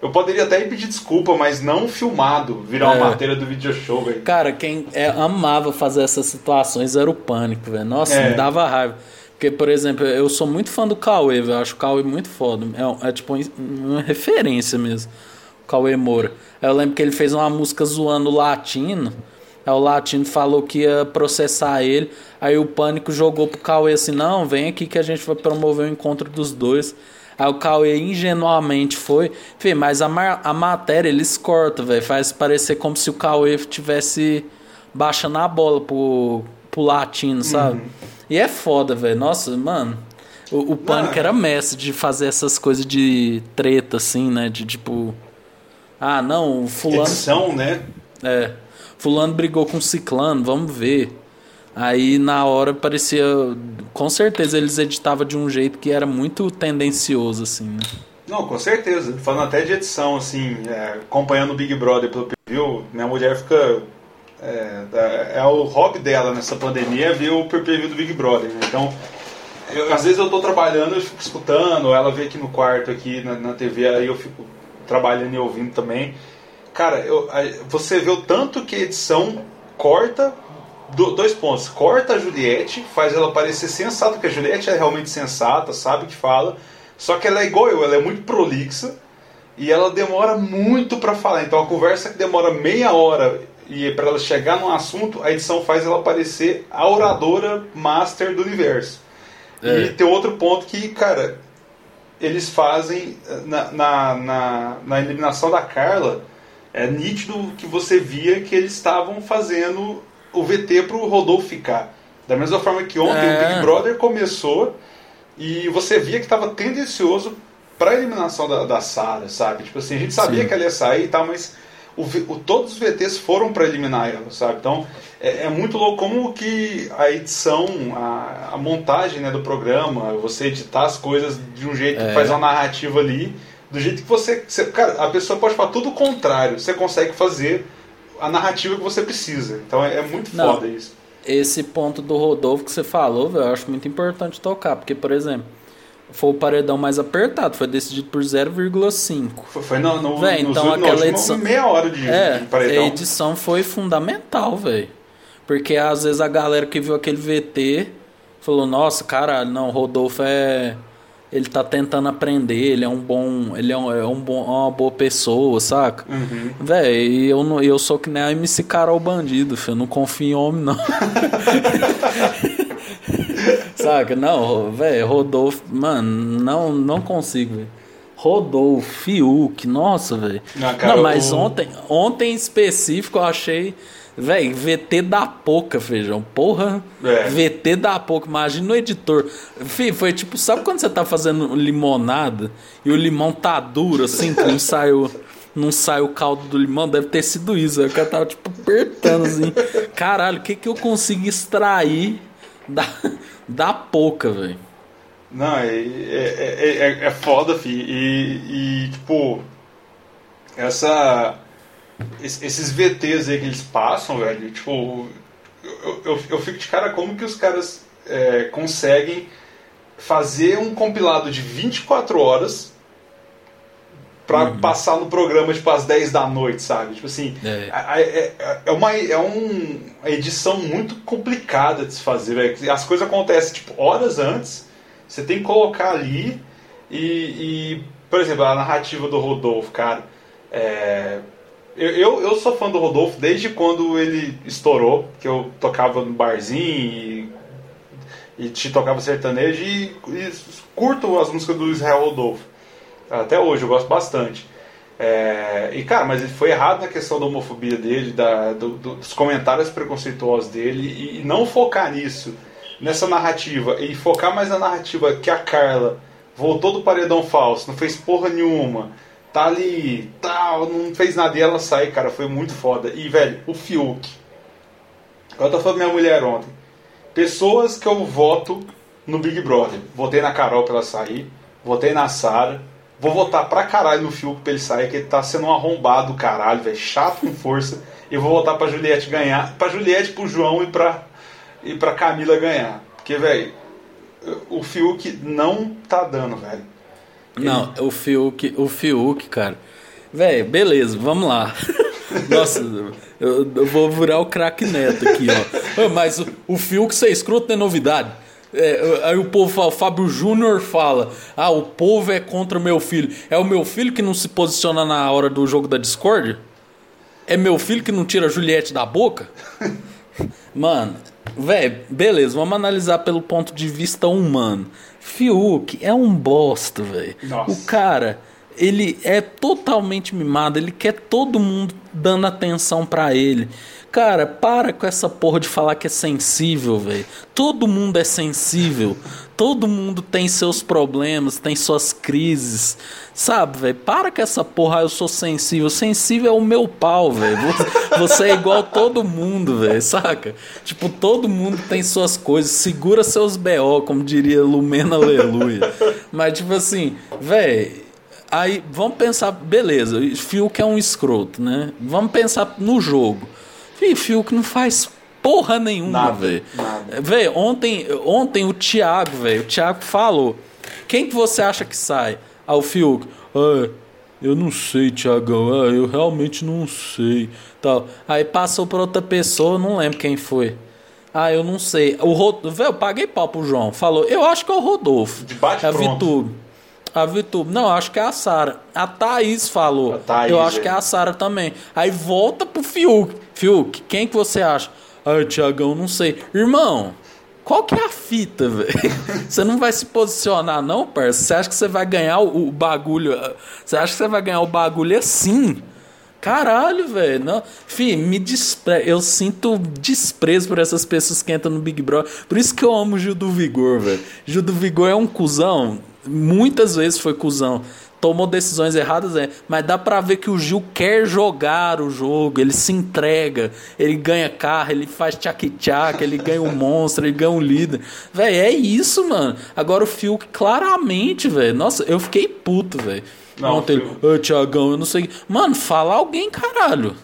eu poderia até ir pedir desculpa, mas não filmado, virar é. uma matéria do video show, velho. Cara, quem é, amava fazer essas situações era o pânico, velho. Nossa, é. me dava raiva. Porque, por exemplo, eu sou muito fã do Cauê, eu acho o Cauê muito foda. É, é tipo uma referência mesmo. O Cauê Moura. Eu lembro que ele fez uma música zoando o latino. Aí o latino falou que ia processar ele. Aí o pânico jogou pro Cauê assim: não, vem aqui que a gente vai promover o encontro dos dois. Aí o Cauê ingenuamente foi. Fê, mas a, a matéria eles cortam, velho. Faz parecer como se o Cauê tivesse baixando a bola pro, pro latino, sabe? Uhum. E é foda, velho. Nossa, mano. O, o Pânico era mestre de fazer essas coisas de treta, assim, né? De tipo. Ah, não, fulano. Edição, né? É. Fulano brigou com o Ciclano, vamos ver. Aí na hora parecia. Com certeza eles editavam de um jeito que era muito tendencioso, assim, né? Não, com certeza. Falando até de edição, assim, é, acompanhando o Big Brother pelo preview, minha mulher fica é, é, o hobby dela nessa pandemia ver o PPV do Big Brother. Né? Então, eu, às vezes eu estou trabalhando, eu fico escutando, ela vê aqui no quarto, aqui na, na TV, aí eu fico trabalhando e ouvindo também. Cara, eu, você vê o tanto que a edição corta do, dois pontos. Corta a Juliette, faz ela parecer sensata, porque a Juliette é realmente sensata, sabe o que fala. Só que ela é igual eu, ela é muito prolixa e ela demora muito para falar. Então a conversa que demora meia hora e para ela chegar num assunto, a edição faz ela parecer a oradora master do universo. É. E tem outro ponto que, cara, eles fazem na, na, na, na, eliminação da Carla, é nítido que você via que eles estavam fazendo o VT pro Rodolfo ficar. Da mesma forma que ontem é. o Big Brother começou e você via que estava tendencioso para eliminação da, da Sarah, sabe? Tipo assim, a gente sabia Sim. que ela ia sair e tal, mas o, o, todos os VTs foram para eliminar ela, sabe? Então é, é, muito louco como que a edição, a, a, montagem né, do programa, você editar as coisas de um jeito é. que faz uma narrativa ali, do jeito que você, você, Cara, a pessoa pode falar tudo o contrário, você consegue fazer a narrativa que você precisa. Então é, é muito Não, foda isso. Esse ponto do Rodolfo que você falou, eu acho muito importante tocar, porque, por exemplo foi o paredão mais apertado, foi decidido por 0,5. Foi, foi no, no, véi, então aquela edição meia hora de, é, de paredão. A edição foi fundamental, velho. Porque às vezes a galera que viu aquele VT Falou, nossa, cara, não, Rodolfo é. Ele tá tentando aprender, ele é um bom. Ele é, um, é um bom, uma boa pessoa, saca? Uhum. Véi, eu, não- eu sou que nem a MC Carol Bandido, filho. Eu não confio em homem, não. Saca? Não, velho, Rodolfo, mano, não, não consigo, velho. Rodolfo, Fiuk, nossa, velho. Não, mas ontem, ontem em específico eu achei, velho, VT da pouca, feijão. Porra, É. VT da pouca. Imagina o editor. Fih, foi tipo, sabe quando você tá fazendo limonada e o limão tá duro, assim, que não saiu. Não sai o caldo do limão, deve ter sido isso. O cara tava tipo apertando assim. Caralho, o que que eu consigo extrair da, da pouca, velho? Não, é, é, é, é- é foda, fi. E, e, tipo, essa. Es- Esses VTs aí que eles passam, velho, tipo, eu, eu, eu fico de cara como que os caras é, conseguem fazer um compilado de 24 horas pra passar no programa, tipo, às 10 da noite, sabe? Tipo assim, É. é, é, é uma, é um, uma edição muito complicada de se fazer, velho. As coisas acontecem, tipo, horas antes, você tem que colocar ali e, e, por exemplo, a narrativa do Rodolfo, cara, é, eu, eu, eu sou fã do Rodolfo desde quando ele estourou, que eu tocava no barzinho e, e te tocava sertanejo e, e curto as músicas do Israel Rodolfo. Até hoje, eu gosto bastante. É, e cara, mas ele foi errado na questão da homofobia dele, da, do- do- dos comentários preconceituosos dele, e, e não focar nisso, nessa narrativa, e focar mais na narrativa que a Carla voltou do paredão falso, não fez porra nenhuma, tá ali, tal, não fez nada, e ela sai, cara, foi muito foda. E velho, o Fiuk, eu tô falando minha mulher ontem, pessoas que eu voto no Big Brother, votei na Carol pra ela sair, votei na Sara. Vou votar pra caralho no Fiuk pra ele sair, que ele tá sendo um arrombado do caralho, velho. Chato com força. E vou votar pra Juliette ganhar. Pra Juliette, pro João e pra, e pra Camila ganhar. Porque, velho, o Fiuk não tá dando, velho. Não, o Fiuk, o Fiuk, cara. Velho, beleza, vamos lá. Nossa, eu, eu vou virar o craque neto aqui, ó. Mas o, o Fiuk ser escroto não é novidade. É, aí o povo fala, o Fábio Júnior fala: Ah, o povo é contra o meu filho. É o meu filho que não se posiciona na hora do jogo da Discord? É meu filho que não tira a Juliette da boca? Mano, velho, beleza, vamos analisar pelo ponto de vista humano. Fiuk é um bosta, velho. O cara, ele é totalmente mimado, ele quer todo mundo dando atenção pra ele. Cara, para com essa porra de falar que é sensível, velho. Todo mundo é sensível. Todo mundo tem seus problemas, tem suas crises. Sabe, velho? Para com essa porra, ah, eu sou sensível. Sensível é o meu pau, velho. Você- é igual todo mundo, velho, saca? Tipo, todo mundo tem suas coisas. Segura seus BO, como diria Lumena Aleluia. Mas, tipo assim, velho. Aí, vamos pensar, beleza, o Fiuk é um escroto, né? Vamos pensar no jogo. Fih, Fiuk não faz porra nenhuma, velho. Velho, ontem, ontem o Thiago, velho, o Thiago falou. Quem que você acha que sai? Ah, o Fiuk. Ah, eu não sei, Thiagão. Ah, eu realmente não sei. Tal. Aí passou pra outra pessoa, não lembro quem foi. Ah, eu não sei. O Rod... Velho, eu paguei pau pro João. Falou, eu acho que é o Rodolfo. De bate é a pronto. Vitube. A Vitube. Não, acho que é a Sara. A Thaís falou. A Thaís, eu acho é. que é a Sara também. Aí volta pro Fiuk. Fiuk, quem que você acha? Ah, Tiagão, não sei. Irmão, qual que é a fita, velho? Você não vai se posicionar, não, parça? Você acha que você vai ganhar o, o bagulho? ah, Você acha que você vai ganhar o bagulho assim? Caralho, velho. Não. Fih, me despre... eu sinto desprezo por essas pessoas que entram no Big Brother. Por isso que eu amo o Gil do Vigor, velho. Gil do Vigor é um cuzão. Muitas vezes foi cuzão. Tomou decisões erradas, é. Mas dá pra ver que o Gil quer jogar o jogo. Ele se entrega. Ele ganha carro, ele faz tchac-tchac, ele ganha um monstro, ele ganha um líder. Velho, é isso, mano. Agora o Fiuk, claramente, velho. Nossa, eu fiquei puto, velho. Não, Ontem, Ô, Tiagão, eu não sei. Mano, fala alguém, caralho.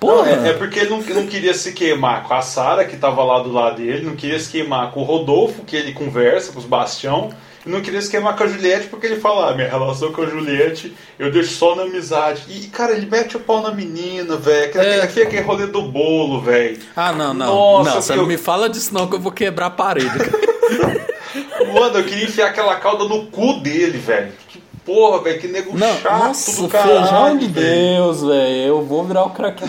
Não, Porra. é, é porque ele não, não queria se queimar com a Sara, que tava lá do lado dele, não queria se queimar com o Rodolfo, que ele conversa com os Bastião, não queria se queimar com a Juliette, porque ele fala, ah, minha relação com a Juliette eu deixo só na amizade. E, cara, ele mete o pau na menina, velho. Aquele, É. aquele, aquele rolê do bolo, velho. Ah, não, não. Nossa, não, você eu- não me fala disso não que eu vou quebrar a parede. Mano, eu queria enfiar aquela cauda no cu dele, velho. Que porra, velho, que nego Não, chato nossa, do feijão caralho. de velho. Deus, velho. Eu vou virar o craque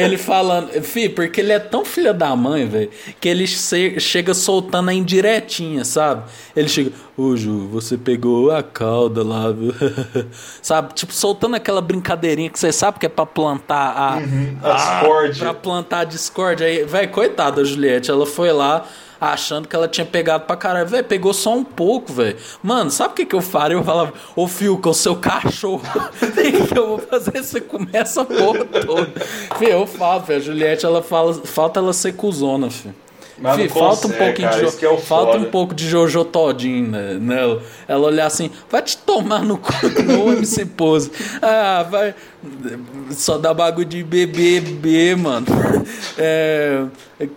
ele falando. Fih, porque ele é tão filha da mãe, velho, que ele se- chega soltando a indiretinha, sabe? Ele chega, ô Ju, você pegou a cauda lá, viu? sabe? Tipo, soltando aquela brincadeirinha que você sabe que é pra plantar a. Uhum, a discórdia. Pra plantar a discórdia. Aí, velho, coitada da Juliette, ela foi lá. Achando que ela tinha pegado pra caralho. Velho, pegou só um pouco, velho. Mano, sabe o que, que eu faria? Eu falava, ô Fio, com o seu cachorro, que, eu vou fazer? Você comer essa porra toda. Fio, eu falo, velho. A Juliette, ela fala, falta ela ser cuzona, filho. Fih, falta um consegue, pouquinho cara, de que é falta um pouco de Jojo Todinho né, nela. Ela olhar assim, vai te tomar no cu no MC Pose. Ah, vai só dá bagulho de BBB, mano. É,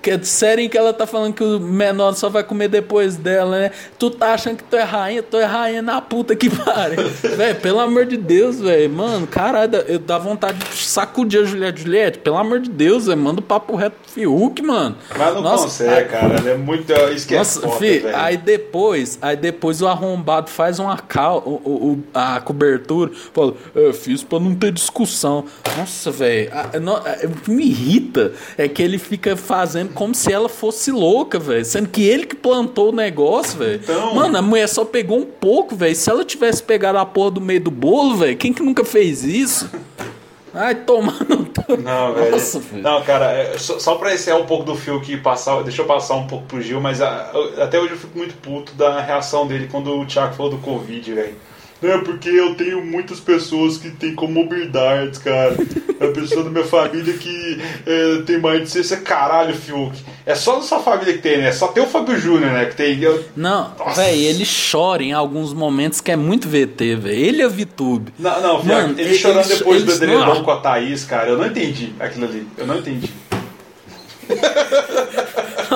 que é sério que ela tá falando que o menor só vai comer depois dela, né? Tu tá achando que tu é rainha? Tu é rainha na puta que pariu. velho, pelo amor de Deus, velho. Mano, caralho, eu dá vontade de sacudir a Juliette. Juliette, pelo amor de Deus, velho. Manda o papo reto pro Fiuk, mano. Mas não Nossa, consegue, cara. É muito. É nossa, foda, fi, velho. aí depois, aí depois o arrombado faz uma cal, o, o- o- a cobertura, fala, eu fiz pra não ter discussão. Nossa, velho, o que me irrita é que ele fica fazendo como se ela fosse louca, velho, sendo que ele que plantou o negócio, velho. Então- Mano, a mulher só pegou um pouco, velho. Se ela tivesse pegado a porra do meio do bolo, velho, quem que nunca fez isso? Ai, tomando. Não, velho. Nossa, velho. Não, cara, é, só, só pra encerrar um pouco do fio que passar, deixa eu passar um pouco pro Gil, mas a- eu- até hoje eu fico muito puto da reação dele quando o Thiago falou do Covid, velho. É porque eu tenho muitas pessoas que têm comorbidades, cara. É a pessoa da minha família que é, tem mais de 60. Caralho, Fiuk. É só da sua família que tem, né? Só tem o Fábio Júnior, né? Que tem. eu- Não, velho, ele chora em alguns momentos que é muito VT, velho. Ele é VTube. Não, não, Fiuk, Mano, ele eles- chorando depois eles- do edredom não. com a Thaís, cara. Eu não entendi aquilo ali. Eu não entendi.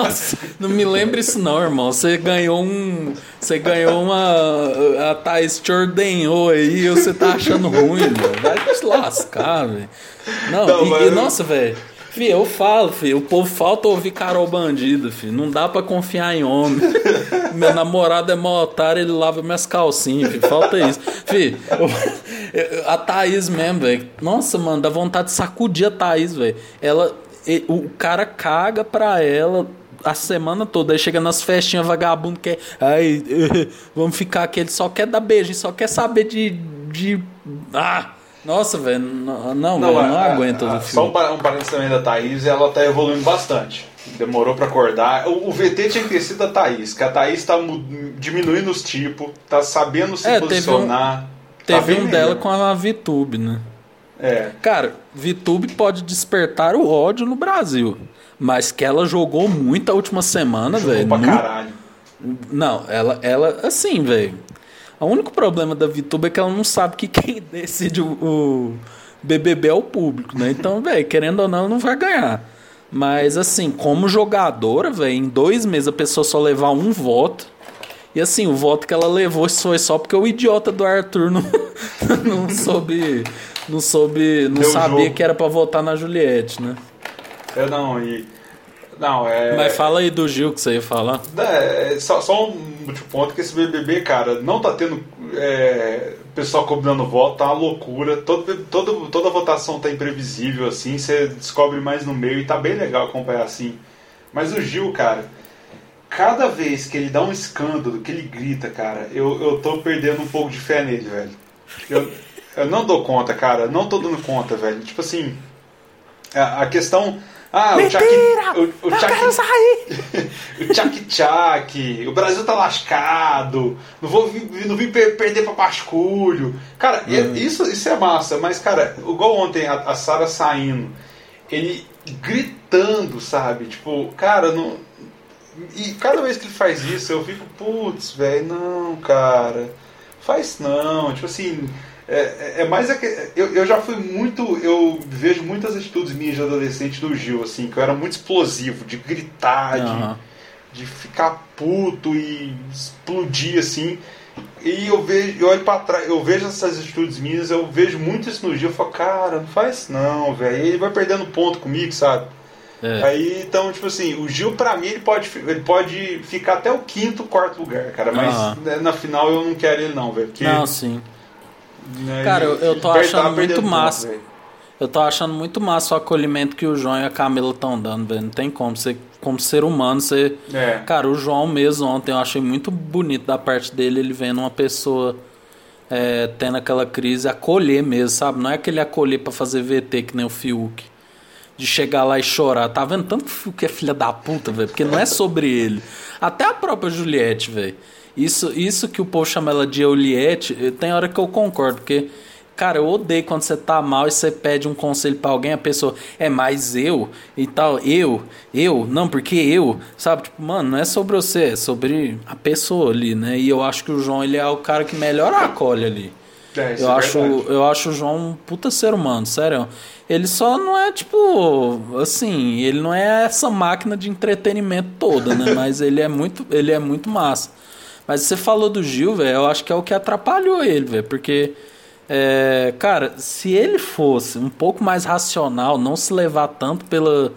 Nossa, não me lembra isso não, irmão. Você ganhou um. Você ganhou uma. A Thaís te ordenhou aí e você tá achando ruim, velho. Vai te lascar, velho. Não, Não, e, mas e, nossa, velho. Fih, eu falo, filho, o povo falta ouvir Carol Bandido, filho. Não dá pra confiar em homem. Meu namorado é mó otário, ele lava minhas calcinhas, filho. Falta isso. Eu- a Thaís mesmo, velho. Nossa, mano, dá vontade de sacudir a Thaís, velho. Ela. O cara caga pra ela a semana toda. Aí chega nas festinhas vagabundo que é. Ai, vamos ficar aqui. Ele só quer dar beijo, só quer saber de. de ah! Nossa, velho. Não, não, eu não a- aguento a- o Só um, um parênteses também da Thaís, ela tá evoluindo bastante. Demorou pra acordar. O, o VT tinha que ter sido a Thaís, que a Thaís tá diminuindo os tipos, tá sabendo se É, teve posicionar. tá Teve bem um dela com a VTube, né? É. Cara, VTube pode despertar o ódio no Brasil. Mas que ela jogou muito a última semana, Jogou velho. pra no- caralho. Não, ela, ela assim, velho. O único problema da VTube é que ela não sabe que quem decide o, o BBB é o público, né? Então, velho, querendo ou não, ela não vai ganhar. Mas, assim, como jogadora, velho, em dois meses a pessoa só levar um voto. E, assim, o voto que ela levou foi só porque o idiota do Arthur não, não soube. Não soube. Não Deu sabia jogo. que era pra votar na Juliette, né? É, não, e. Não, é. Mas fala aí do Gil que você ia falar. É, só, só um último ponto que esse BBB, cara, não tá tendo é, pessoal combinando voto, tá uma loucura. Todo, todo, toda votação tá imprevisível, assim, você descobre mais no meio e tá bem legal acompanhar assim. Mas o Gil, cara, cada vez que ele dá um escândalo, que ele grita, cara, eu, eu tô perdendo um pouco de fé nele, velho. Eu, eu não dou conta, cara, não tô dando conta, velho. Tipo assim, a, a questão. Ah, o Chuck. O, o Chuck, sair! o tchac tchac, o Brasil tá lascado, não vou vir, não vim per- perder pra basculho. Cara, e- isso, isso é massa, mas, cara, igual ontem a, a Sara saindo, ele gritando, sabe? Tipo, cara, não. E cada vez que ele faz isso, eu fico, putz, velho, não, cara, faz não. Tipo assim, é, é- é mais. aque- Eu, eu já fui muito. Eu vejo muitas atitudes minhas de adolescente do Gil, assim, que eu era muito explosivo, de gritar, de- Aham. de ficar puto e explodir assim. E eu vejo, eu olho pra trás, eu vejo essas atitudes minhas, eu vejo muito isso no Gil, eu falo, cara, não faz isso não, velho. Ele vai perdendo ponto comigo, sabe? É. Aí, então, tipo assim, o Gil, pra mim, ele pode, ele pode ficar até o quinto, quarto lugar, cara. Mas uhum. na final eu não quero ele, não, velho. Não, sim. Né, cara, eu, eu tô achando muito massa. Tempo, eu tô achando muito massa o acolhimento que o João e a Camila estão dando, velho. Não tem como. Você, como ser humano, você. É. Cara, o João mesmo ontem eu achei muito bonito da parte dele, ele vendo uma pessoa é, tendo aquela crise, acolher mesmo, sabe? Não é aquele acolher para fazer VT que nem o Fiuk. De chegar lá e chorar. Tá vendo tanto que o Fiuk é filha da puta, velho? Porque não é sobre ele. Até a própria Juliette, velho. Isso, isso que o povo chama ela de Juliette, tem hora que eu concordo, porque Cara, eu odeio quando você tá mal e você pede um conselho para alguém, a pessoa é mais eu e tal, eu, eu, não, porque eu, sabe? Tipo, mano, não é sobre você, é sobre a pessoa ali, né? E eu acho que o João, ele é o cara que melhor acolhe ali. É, eu, é acho, eu acho o João um puta ser humano, sério. Ele só não é tipo. Assim, ele não é essa máquina de entretenimento toda, né? Mas ele é muito, ele é muito massa. Mas você falou do Gil, velho, eu acho que é o que atrapalhou ele, velho. Porque é, cara, se ele fosse um pouco mais racional, não se levar tanto pela,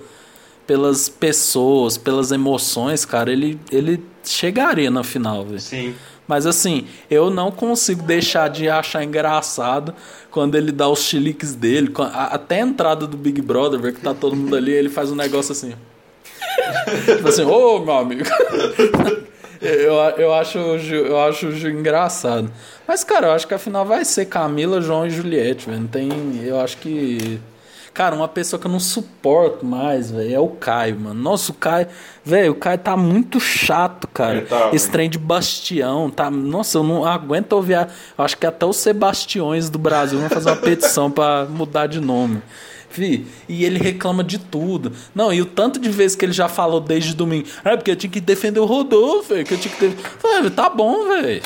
pelas pessoas, pelas emoções, cara, ele, ele chegaria na final, velho. Sim. Mas assim, eu não consigo deixar de achar engraçado quando ele dá os chiliques dele. Até a entrada do Big Brother, ver que tá todo mundo ali, ele faz um negócio assim. tipo assim, ô oh, meu amigo. eu, eu, acho, eu acho engraçado. Mas, cara, eu acho que a final vai ser Camila, João e Juliette, velho. Tem. Eu acho que. Cara, uma pessoa que eu não suporto mais, velho, é o Caio, mano. Nossa, o Caio. Velho, o Caio tá muito chato, cara. Tá, Esse trem de bastião, tá. Nossa, eu não aguento ouvir. A... Eu acho que até os Sebastiões do Brasil vão fazer uma petição para mudar de nome. E ele reclama de tudo. Não, e o tanto de vezes que ele já falou desde domingo. É porque eu tinha que defender o Rodolfo, velho. Que eu tinha que defender. Tá bom, velho.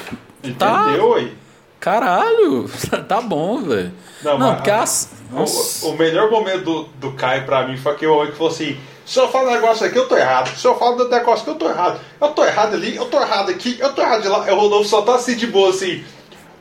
Tá. Entendeu aí? Caralho, tá bom, velho. Não, não porque as... o, o, melhor momento do, do Caio pra mim foi aquele momento que falou assim: se eu falo um negócio aqui, eu tô errado. Se eu falo do negócio aqui, eu tô errado. Eu tô errado ali, eu tô errado aqui, eu tô errado de lá. O Rodolfo só tá assim de boa assim.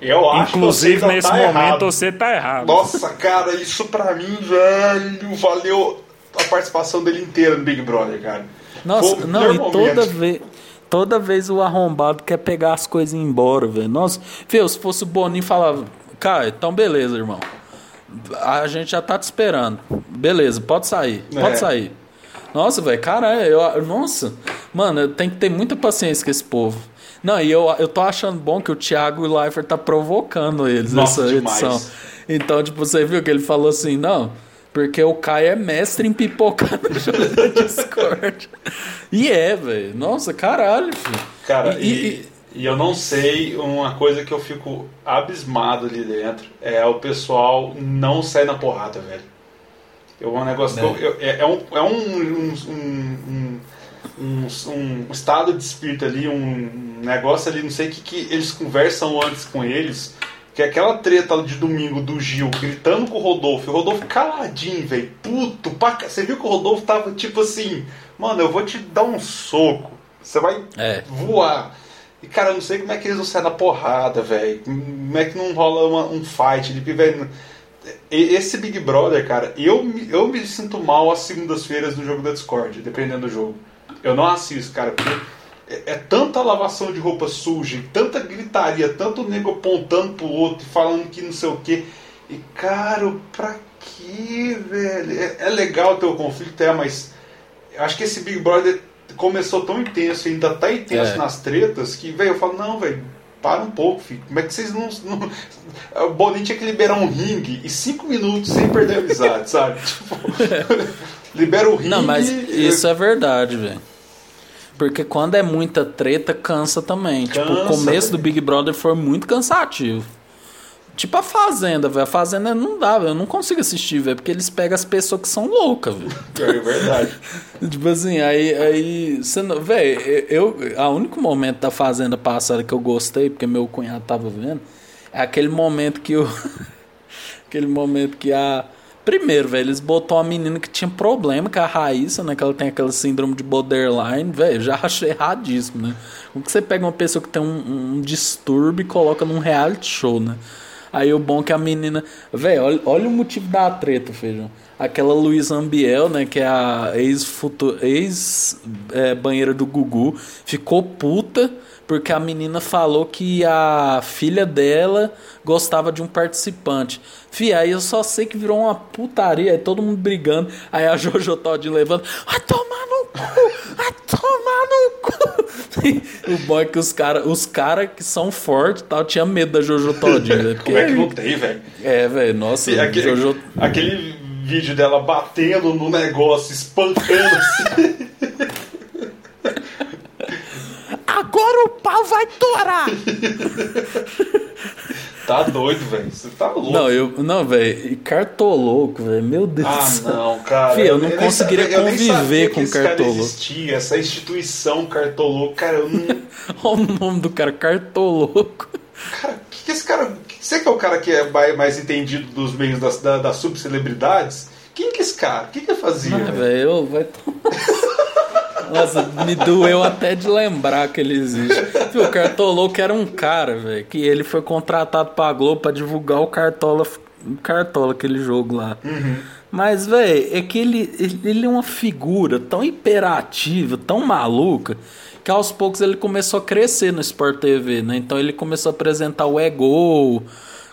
Eu acho Inclusive, que você nesse tá momento errado. você tá errado. Nossa, cara, isso pra mim, velho, valeu a participação dele inteira no Big Brother, cara. Nossa, não, e toda vez. Toda vez o arrombado quer pegar as coisas e ir embora, velho. Nossa, viu, se fosse o Boninho falava, cara, então beleza, irmão. A gente já tá te esperando. Beleza, pode sair. Pode é. sair. Nossa, velho, caralho, eu, nossa. Mano, tem que ter muita paciência com esse povo. Não, e eu, eu tô achando bom que o Thiago Leifert tá provocando eles nossa, nessa demais. edição. Então, tipo, você viu que ele falou assim, não, porque o Caio é mestre em pipocar no jogo da Discord. e é, velho. Nossa, caralho, filho. Cara, e, e, e, eu não sei, uma coisa que eu fico abismado ali dentro é o pessoal não sair na porrada, velho. É um negócio. É, eu, é, é, um, é um, um, um, um, estado de espírito ali, um negócio ali, não sei o que, que eles conversam antes com eles que é aquela treta de domingo do Gil gritando com o Rodolfo, o Rodolfo caladinho, velho, puto, paca. Você viu que o Rodolfo tava tipo assim, mano, eu vou te dar um soco, você vai é. voar. E cara, eu não sei como é que eles não saem na porrada, velho. Como é que não rola uma, um fight de velho. Esse Big Brother, cara, eu, eu me sinto mal às segundas-feiras no jogo da Discord, dependendo do jogo. Eu não assisto, cara, porque é, é, tanta lavação de roupa suja, tanta gritaria, tanto nego apontando pro outro, falando que não sei o que. E, cara, pra que, velho? É, é, legal ter o conflito, é, mas acho que esse Big Brother começou tão intenso e ainda tá intenso é. nas tretas que, velho, eu falo, não, velho, para um pouco, filho. Como é que vocês não. não... O Boninho tinha que liberar um ringue e cinco minutos sem perder a amizade, sabe? Tipo, libera o ringue. Não, mas isso é verdade, velho. Porque quando é muita treta, cansa também. Cansa, tipo, o começo véio. do Big Brother foi muito cansativo. Tipo a Fazenda, velho. A Fazenda não dá, velho. Eu não consigo assistir, velho. Porque eles pegam as pessoas que são loucas, velho. É verdade. tipo assim, aí. aí velho, eu. A único momento da Fazenda passada que eu gostei, porque meu cunhado tava vendo, é aquele momento que o. aquele momento que a Primeiro, velho, eles botou uma menina que tinha problema, que é a Raíssa, né? Que ela tem aquele síndrome de borderline, velho, já achei erradíssimo, né? Como que você pega uma pessoa que tem um, um distúrbio e coloca num reality show, né? Aí o bom é que a menina. Velho, olha, olha o motivo da treta, feijão. Aquela Luísa Ambiel, né, que é a ex-banheira ex, é, banheira do Gugu, ficou puta porque a menina falou que a filha dela gostava de um participante. Fih, aí eu só sei que virou uma putaria, aí todo mundo brigando, aí a Jojo Todd levando, vai tomar no cu, vai tomar no cu. o bom é que os caras os cara que são fortes tal, tinha medo da Jojo Todd. Né? Como é que não tem, velho? É, velho, nossa, aquele, Jojo... aquele vídeo dela batendo no negócio, espancando assim. Agora o pau vai torar! Tá doido, velho. Você tá louco. Não, eu. Não, velho. Cartoloco, velho. Meu Deus Ah, não, cara. Fih, eu não eu conseguiria nem, conviver com cartoloco. existia, essa instituição cartoloco. Cara, eu não. Olha o nome do cara, cartoloco. Cara, que, que esse cara. Você que é o cara que é mais entendido dos meios das, da, das subcelebridades? Quem que é esse cara? O que, que ele fazia? Ah, velho, vai tomar. Nossa, me doeu até de lembrar que ele existe. o Cartoloco era um cara, velho, que ele foi contratado pra Globo pra divulgar o Cartola, Cartola aquele jogo lá. Uhum. Mas, velho, é que ele, ele é uma figura tão imperativa, tão maluca, que aos poucos ele começou a crescer no Sport TV, né? Então ele começou a apresentar o Ego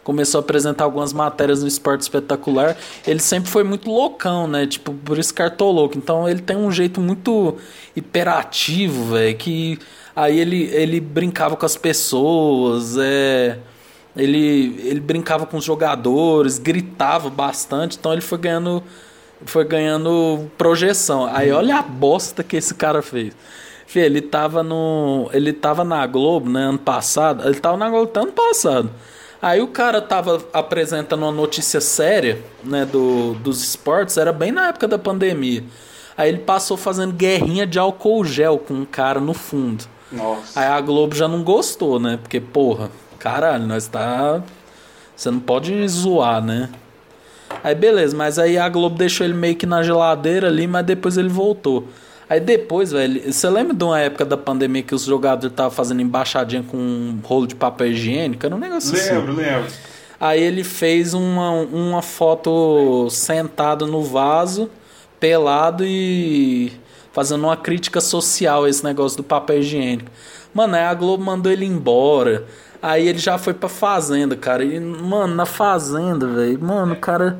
começou a apresentar algumas matérias no Esporte Espetacular, ele sempre foi muito loucão, né? Tipo, por isso cartoloco. Então ele tem um jeito muito hiperativo, velho, que aí ele, ele brincava com as pessoas, é ele, ele brincava com os jogadores, gritava bastante, então ele foi ganhando foi ganhando projeção. Aí olha a bosta que esse cara fez. Ele tava no ele tava na Globo, né, ano passado. Ele tava na Globo ano passado. Aí o cara tava apresentando uma notícia séria, né, do, dos esportes, era bem na época da pandemia. Aí ele passou fazendo guerrinha de álcool gel com um cara no fundo. Nossa. Aí a Globo já não gostou, né? Porque, porra, caralho, nós tá. Você não pode zoar, né? Aí beleza, mas aí a Globo deixou ele meio que na geladeira ali, mas depois ele voltou. Aí depois, velho, você lembra de uma época da pandemia que os jogadores estavam fazendo embaixadinha com um rolo de papel higiênico? Era um negócio lembro, assim. Lembro, lembro. Aí ele fez uma, uma foto sentado no vaso, pelado e fazendo uma crítica social a esse negócio do papel higiênico. Mano, aí a Globo mandou ele embora. Aí ele já foi pra fazenda, cara. E, mano, na fazenda, velho. Mano, o cara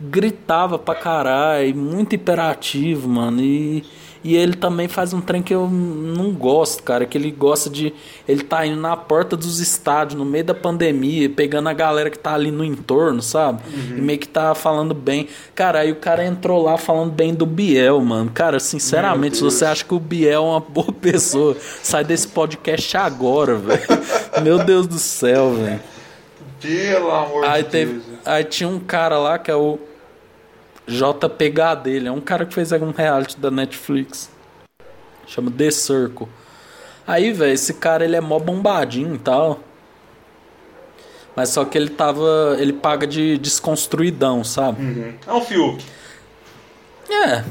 gritava pra caralho. Muito hiperativo, mano. E e ele também faz um trem que eu não gosto, cara. Que ele gosta de. Ele tá indo na porta dos estádios, no meio da pandemia, pegando a galera que tá ali no entorno, sabe? Uhum. E meio que tá falando bem. Cara, aí o cara entrou lá falando bem do Biel, mano. Cara, sinceramente, se você acha que o Biel é uma boa pessoa, sai desse podcast agora, velho. Meu Deus do céu, velho. Pelo amor aí de teve, Deus. Aí tinha um cara lá que é o JPH dele. É um cara que fez um reality da Netflix. Chama The Circle. Aí, velho, esse cara ele é mó bombadinho e tal. Mas só que ele tava. Ele paga de desconstruidão, sabe? Uhum. É um Fiuk. É.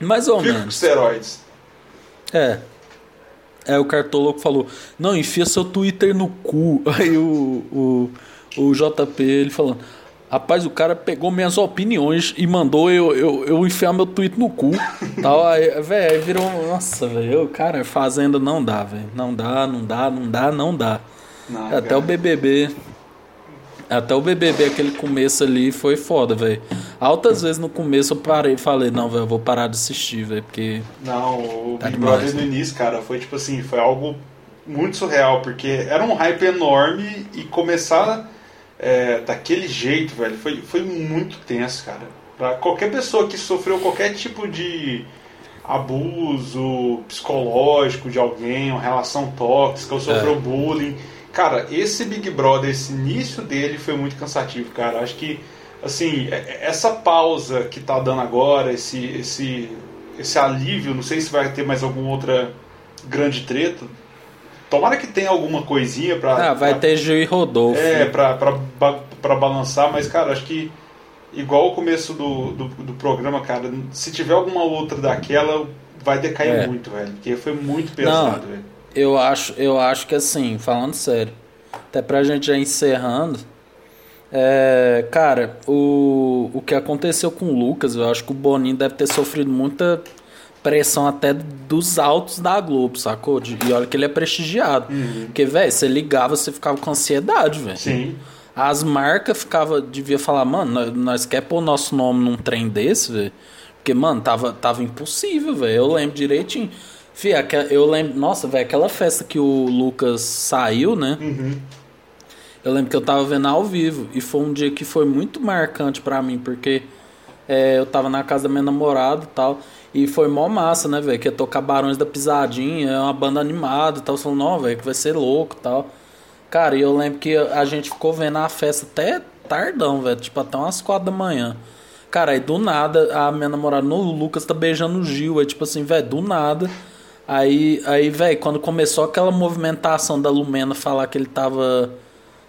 Mais ou Fiuk menos. com esteroides. É. É, o Cartoloco falou: Não, enfia seu Twitter no cu. Aí o, o, o JP ele falando: Rapaz, o cara pegou minhas opiniões e mandou eu, eu, eu enfiar meu tweet no cu. tal. Aí, velho, virou. Nossa, velho. Cara, fazenda não dá, velho. Não dá, não dá, não dá, não dá. Não, até cara. o BBB. Até o BBB, aquele começo ali, foi foda, velho. Altas vezes no começo eu parei e falei, não, velho, eu vou parar de assistir, velho, porque. Não, o Tá Big Brother no início, cara, foi tipo assim, foi algo muito surreal, porque era um hype enorme e começar é, daquele jeito, velho, foi, foi muito tenso, cara. Pra qualquer pessoa que sofreu qualquer tipo de abuso psicológico de alguém, uma relação tóxica, ou sofreu É. bullying. Cara, esse Big Brother, esse início dele foi muito cansativo, cara. Acho que, assim, é- essa pausa que tá dando agora, esse, esse, esse alívio, não sei se vai ter mais alguma outra grande treta. Tomara que tenha alguma coisinha pra. Ah, vai pra- ter Gil e Rodolfo. é, pra, pra, pra balançar, mas, cara, acho que igual o começo do, do, do programa, cara, se tiver alguma outra daquela, vai decair É. muito, velho. Porque foi muito pesado, Não. velho. Eu acho, eu acho que assim, falando sério, até pra gente já encerrando, É, cara, o, o que aconteceu com o Lucas, eu acho que o Boninho deve ter sofrido muita pressão até dos altos da Globo, sacou? E olha que ele é prestigiado. Uhum. Porque, velho, você ligava, você ficava com ansiedade, velho. Sim. As marcas ficava devia falar, mano, nós, nós quer pôr nosso nome num trem desse, velho. Porque, mano, tava, tava impossível, velho. Eu lembro direitinho. Fih, eu lembro. Nossa, velho, aquela festa que o Lucas saiu, né? Uhum. Eu lembro que eu tava vendo ao vivo. E foi um dia que foi muito marcante para mim, porque é, eu tava na casa da minha namorada e tal. E foi mó massa, né, velho? Que ia tocar Barões da Pisadinha, é uma banda animada e tal. Falando, não, velho, que vai ser louco e tal. Cara, e eu lembro que a gente ficou vendo a festa até tardão, velho. Tipo, até umas quatro da manhã. Cara, aí do nada, a minha namorada, no Lucas tá beijando o Gil. Aí, tipo assim, velho, do nada. Aí, aí velho, quando começou aquela movimentação da Lumena falar que ele tava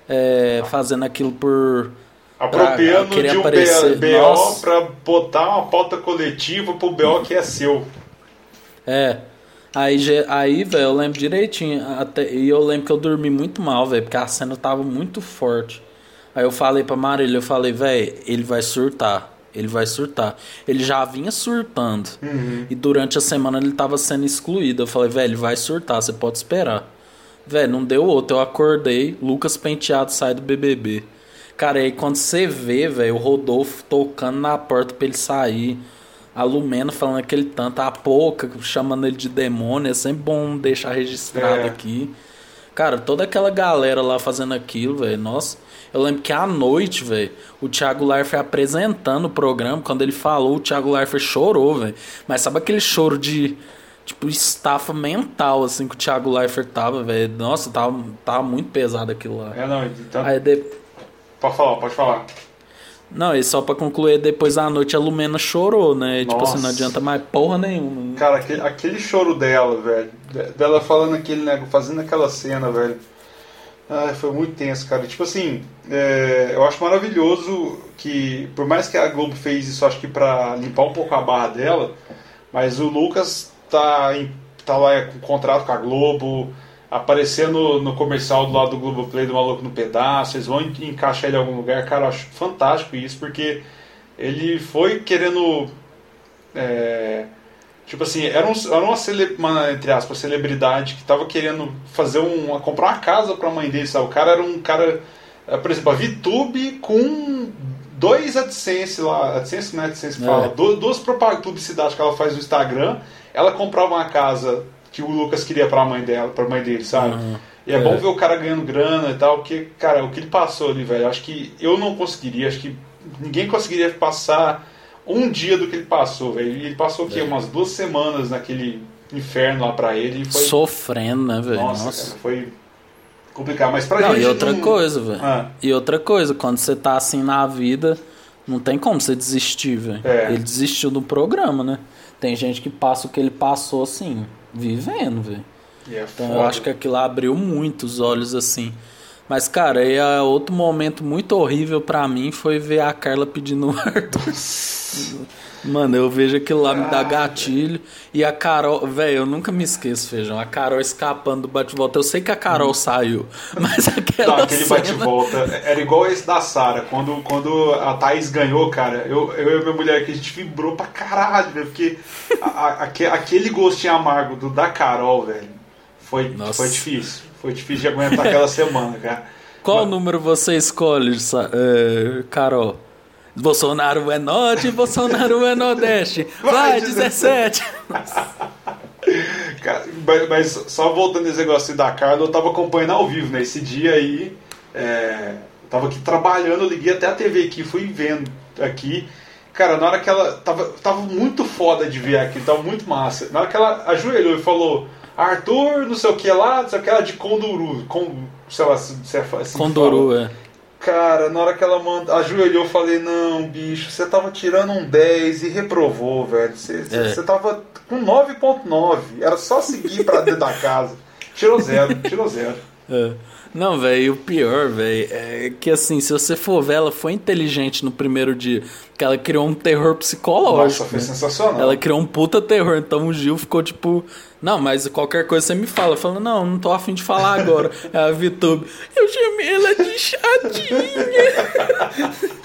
é, fazendo aquilo por Apropriando de um aparecer. BO pra botar uma pauta coletiva pro BO que é seu. É. Aí, aí velho, eu lembro direitinho. Até, e eu lembro que eu dormi muito mal, velho, porque a cena tava muito forte. Aí eu falei pra Marília, eu falei, velho, ele vai surtar. Ele vai surtar. Ele já vinha surtando. Uhum. E durante a semana ele tava sendo excluído. Eu falei, velho, ele vai surtar, você pode esperar. Velho, não deu outro. Eu acordei, Lucas Penteado sai do BBB. Cara, aí quando você vê, velho, o Rodolfo tocando na porta pra ele sair, a Lumena falando aquele tanto, a Pouca chamando ele de demônio, é sempre bom deixar registrado é. aqui. Cara, toda aquela galera lá fazendo aquilo, velho, nossa. Eu lembro que à noite, velho, o Thiago Leifert apresentando o programa, quando ele falou, o Thiago Leifert chorou, velho. Mas sabe aquele choro de, tipo, estafa mental, assim, que o Thiago Leifert tava, velho? Nossa, tava, tava muito pesado aquilo lá. É, não, então... Aí de... Pode falar, pode falar. Não, e só pra concluir, depois da noite a Lumena chorou, né? Nossa. Tipo assim, não adianta mais porra nenhuma. Cara, aquele, aquele choro dela, velho. Dela falando aquele negócio, fazendo aquela cena, velho. Ai, foi muito tenso, cara. Tipo assim, é, eu acho maravilhoso que, por mais que a Globo fez isso, acho que pra limpar um pouco a barra dela, mas o Lucas tá, em, tá lá com contrato com a Globo aparecer no, no comercial do lado do Globoplay do Maluco no Pedaço, eles vão encaixar ele em algum lugar. Cara, eu acho fantástico isso, porque ele foi querendo. É, tipo assim, era, um, era uma, cele, uma, entre aspas, celebridade que estava querendo fazer um, comprar uma casa para a mãe dele, sabe? O cara era um cara, é, por exemplo, a VTube com dois AdSense lá, AdSense não é AdSense que fala, é. duas publicidades que ela faz no Instagram, ela comprava uma casa que o Lucas queria para a mãe dela, para mãe dele, sabe? Uhum. E é, é, bom ver o cara ganhando grana e tal, porque, cara, o que ele passou ali, velho, acho que eu não conseguiria, acho que ninguém conseguiria passar um dia do que ele passou, velho. Ele passou o quê? É. Umas duas semanas naquele inferno lá pra ele. Foi... Sofrendo, né, velho? Nossa, Nossa. Cara, foi complicado. Mas pra não, gente. E outra não... coisa, velho. Ah. E outra coisa, quando você tá assim na vida, não tem como você desistir, velho. É. Ele desistiu do programa, né? Tem gente que passa o que ele passou assim vivendo, velho. É então eu acho que aquilo abriu muito os olhos assim. Mas, cara, aí é outro momento muito horrível para mim foi ver a Carla pedindo o Arthur. Mano, eu vejo aquilo lá, me dá gatilho. E a Carol, velho, eu nunca me esqueço, feijão. A Carol escapando do bate-volta. Eu sei que a Carol hum. saiu, mas aquela. Não, aquele cena... bate-volta era igual esse da Sara. Quando, quando a Thaís ganhou, cara, eu, eu e minha mulher aqui, a gente vibrou pra caralho, velho. Porque a, a, aquele gostinho amargo do da Carol, velho, foi, foi difícil. Foi difícil de aguentar aquela semana, cara. Qual mas... número você escolhe, uh, Carol? Bolsonaro é norte, Bolsonaro é nordeste. Vai, 17. mas só voltando esse negócio da Carla, eu tava acompanhando ao vivo, né? Esse dia aí, é, eu tava aqui trabalhando, eu liguei até a TV aqui, fui vendo aqui. Cara, na hora que ela. Tava, tava muito foda de ver aqui, tava muito massa. Na hora que ela ajoelhou e falou. Arthur, não sei o que lá, não sei o que lá de Conduru. Com, sei lá se, se é assim. Conduru, é. Cara, na hora que ela manda, ajoelhou, eu falei: Não, bicho, você tava tirando um 10 e reprovou, velho. Você, é. você tava com 9,9. Era só seguir pra dentro da casa. Tirou zero, tirou zero. É. Não, velho, o pior, velho, é que assim, se você for ver, ela foi inteligente no primeiro dia. Que ela criou um terror psicológico. Nossa, foi né? sensacional. Ela criou um puta terror. Então o Gil ficou tipo, não, mas qualquer coisa você me fala. Falando, não, não tô afim de falar agora. é a Vitube, eu chamei ela de chatinha.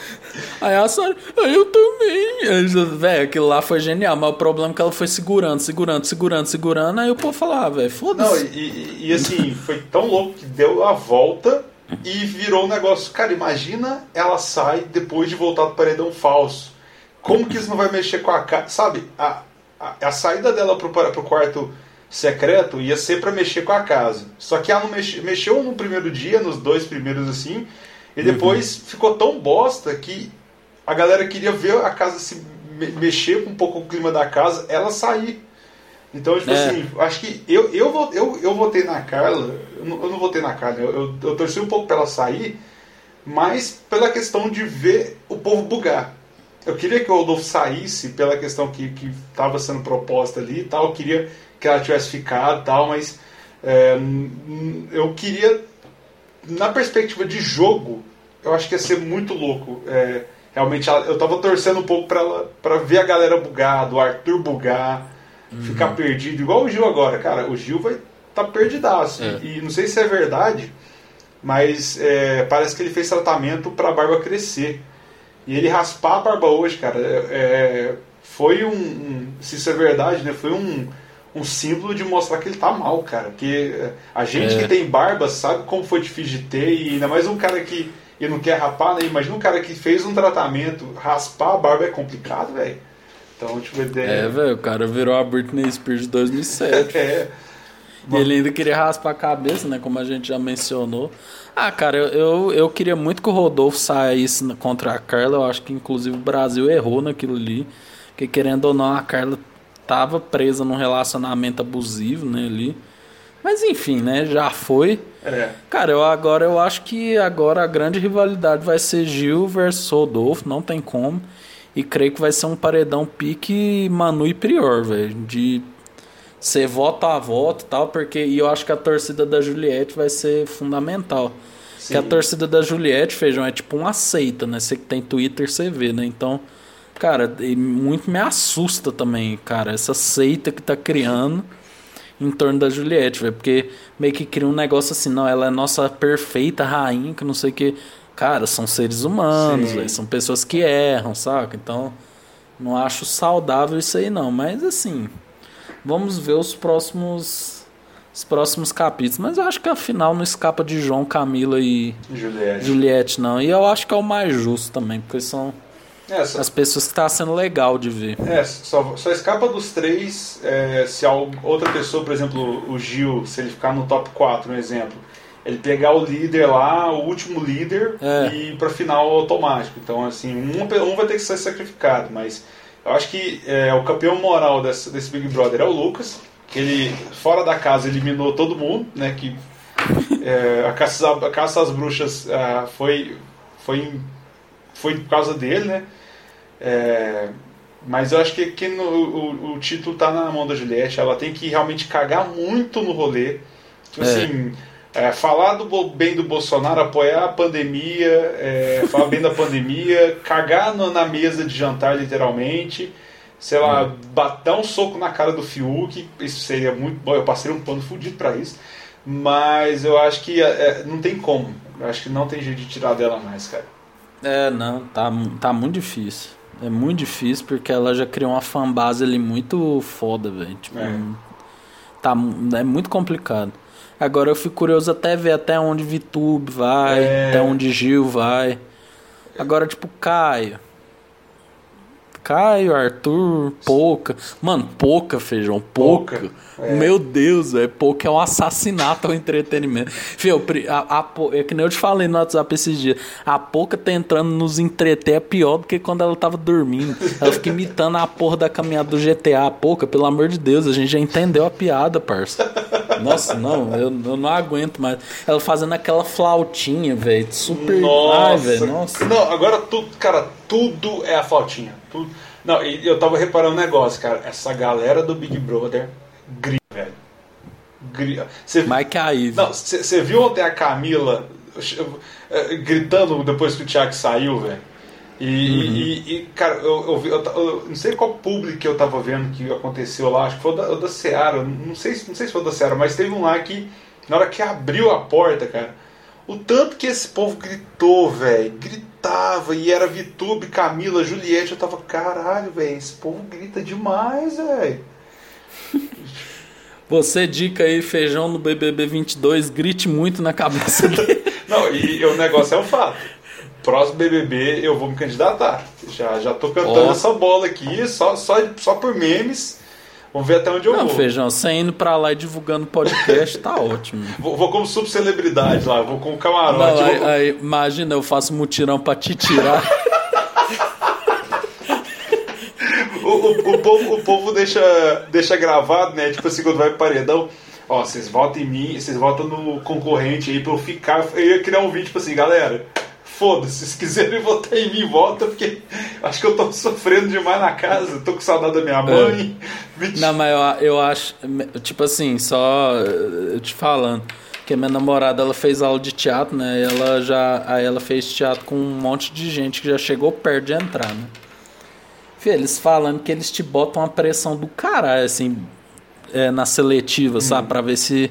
Aí a Sônia, eu também. Velho, aquilo lá foi genial, mas o problema é que ela foi segurando, segurando, segurando, segurando. Aí o povo falou, ah, velho, Não, foda-se. e, e- e, assim, foi tão louco que deu a volta e virou um negócio. Cara, imagina ela sai depois de voltar do paredão falso. Como que isso não vai mexer com a casa? Sabe, a, a, a saída dela pro, para- pro quarto secreto ia ser pra mexer com a casa. Só que ela não mexe, mexeu no primeiro dia, nos dois primeiros assim, e depois ficou tão bosta que a galera queria ver a casa se me- mexer com um pouco o clima da casa, ela sair. Então, tipo É. assim, acho que eu, eu, eu, eu votei na Carla, eu não, eu não votei na Carla, eu, eu, eu torci um pouco pra ela sair, mas pela questão de ver o povo bugar. Eu queria que o Rodolfo saísse pela questão que estava sendo proposta ali e tal, eu queria que ela tivesse ficado e tal, mas é, eu queria, na perspectiva de jogo, eu acho que ia ser muito louco. É, realmente, eu tava torcendo um pouco pra ver a galera bugar, do Arthur bugar, ficar perdido, igual o Gil agora, cara. O Gil vai tá perdidaço. É. E não sei se é verdade, mas é, parece que ele fez tratamento pra barba crescer. E ele raspar a barba hoje, cara, é, é, foi um, um- Se isso é verdade, né? Foi um, um símbolo de mostrar que ele tá mal, cara. Porque é, a gente É. que tem barba sabe como foi difícil de ter, e ainda mais um cara que e não quer rapar, né? Imagina um cara que fez um tratamento, raspar a barba é complicado, velho. Então, tipo, É, velho, o cara virou a Britney Spears de 2007. é, E ele ainda queria raspar a cabeça, né? Como a gente já mencionou. Ah, cara, eu, eu, eu queria muito que o Rodolfo saísse contra a Carla. Eu acho que inclusive o Brasil errou naquilo ali. Porque querendo ou não, a Carla tava presa num relacionamento abusivo, né? Ali. Mas enfim, né? Já foi. é. Cara, eu agora eu acho que agora a grande rivalidade vai ser Gil versus Rodolfo, não tem como. E creio que vai ser um paredão pique Manu e Prior, velho. De ser voto a voto e tal, porque e eu acho que a torcida da Juliette vai ser fundamental. Sim. Que a torcida da Juliette, feijão, é tipo uma seita, né? Você que tem Twitter, você vê, né? Então, cara, e muito me assusta também, cara, essa seita que tá criando em torno da Juliette, velho. Porque meio que cria um negócio assim, não, ela é nossa perfeita rainha, que não sei o que. Cara, são seres humanos, velho. São pessoas que erram, saca? Então, não acho saudável isso aí, não. Mas assim, vamos ver os próximos. Os próximos capítulos. Mas eu acho que a final não escapa de João, Camila e Juliette. Juliette, não. E eu acho que é o mais justo também, porque são Só, as pessoas que tá sendo legal de ver. é, só, só escapa dos três é, se outra pessoa, por exemplo, o Gil, se ele ficar no top 4, um exemplo, ele pegar o líder lá, o último líder, É. e ir pra final automático. Então, assim, um, um vai ter que ser sacrificado, mas eu acho que é, o campeão moral desse, desse Big Brother é o Lucas, que ele, fora da casa, eliminou todo mundo, né? Que é, a, caça, a caça às bruxas ah, foi, foi, foi por causa dele, né? É, mas eu acho que, que no- o, o título tá na mão da Juliette. Ela tem que realmente cagar muito no rolê. Tipo É. assim, é, falar do, bem do Bolsonaro, apoiar a pandemia, é, falar bem da pandemia, cagar no- na mesa de jantar, literalmente. Sei lá, bat- dar um soco na cara do Fiuk. Isso seria muito bom. Eu passei um pano fudido pra isso. Mas eu acho que é, não tem como. Eu acho que não tem jeito de tirar dela mais, cara. É, não, tá, tá muito difícil. É muito difícil porque ela já criou uma fanbase ali muito foda, velho. Tipo, É. tá, é muito complicado. Agora eu fico curioso até ver até onde Vitube vai, É. até onde Gil vai. Agora, tipo, Caio. Caio, Arthur, Pouca. Mano, Pouca, feijão, Pouca. É. Meu Deus, velho. Pouca é um assassinato ao entretenimento. Fio, a, a, é que nem eu te falei no WhatsApp esses dias. A Pouca tá entrando nos entreter é pior do que quando ela tava dormindo. Ela fica imitando a porra da caminhada do GTA. A Pouca, pelo amor de Deus, a gente já entendeu a piada, parça. Nossa, não, eu, eu não aguento mais. Ela fazendo aquela flautinha, velho. Super. Ai, Nossa. velho, nossa. Não, agora tudo, cara, tudo é a flautinha. Tudo. Não, e eu tava reparando um negócio, cara. Essa galera do Big Brother grita, velho. Você, Mike Ive. Não, você viu ontem a Camila eh, gritando depois que o Thiago saiu, velho? E, uhum. e, e, cara, eu, eu, eu, eu, não sei qual público que eu tava vendo que aconteceu lá, acho que foi da, da Seara, não sei, não sei se foi da Seara, mas teve um lá que, na hora que abriu a porta, cara, o tanto que esse povo gritou, velho, gritava, e era Vitube, Camila, Juliette, eu tava, caralho, velho, esse povo grita demais, velho. Você dica aí, feijão no BBB 22, grite muito na cabeça dele. Não, e o negócio é o fato próximo BBB eu vou me candidatar. Já, já tô cantando oh. essa bola aqui, só, só, só por memes. Vamos ver até onde eu não, vou. Não, Feijão, você indo pra lá e divulgando podcast, tá ótimo. Vou, vou como subcelebridade lá, vou com o camarote. Não, aí, vou... aí, imagina, eu faço mutirão pra te tirar. o, o, o, povo, o povo deixa, deixa gravado, né? Tipo assim, quando vai pro paredão. Ó, vocês votam em mim, vocês votam no concorrente aí pra eu ficar. Eu ia criar um vídeo, tipo assim, galera foda-se, se quiserem votar em mim, vota, porque acho que eu tô sofrendo demais na casa, tô com saudade da minha é. mãe. É. Não, mas eu, eu acho, tipo assim, só eu te falando, que minha namorada ela fez aula de teatro, né? E ela já, aí ela fez teatro com um monte de gente que já chegou perto de entrar, né? Fih, eles falando que eles te botam uma pressão do caralho, assim, é, na seletiva, hum. sabe? Pra ver se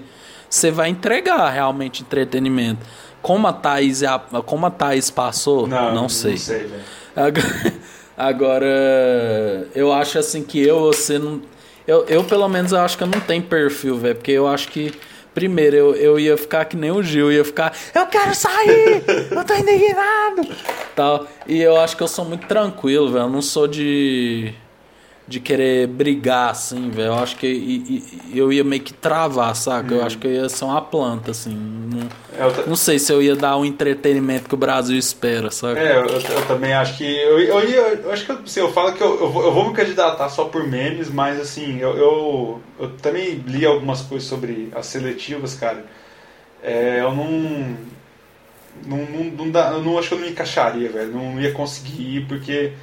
você vai entregar realmente entretenimento. Como a Thaís, como a Thaís passou, não, não sei. Não sei agora, agora, eu acho assim que eu, você não. Eu, eu pelo menos eu acho que eu não tenho perfil, velho. Porque eu acho que. Primeiro, eu, eu ia ficar que nem o Gil, ia ficar, eu quero sair, eu tô indignado. Tal. E eu acho que eu sou muito tranquilo, velho. Eu não sou de de querer brigar, assim, velho. Eu acho que e, e, eu ia meio que travar, saca? Hum. Eu acho que eu ia ser uma planta, assim. Não, é, não sei se eu ia dar o entretenimento que o Brasil espera, saca? É, eu, eu também acho que. Eu, eu, eu acho que assim, eu falo que eu, eu, vou, eu vou me candidatar só por memes, mas assim, eu, eu, eu também li algumas coisas sobre as seletivas, cara. É, eu não. Não, não, não, dá, não acho que eu não me encaixaria, velho. Não ia conseguir ir, porque.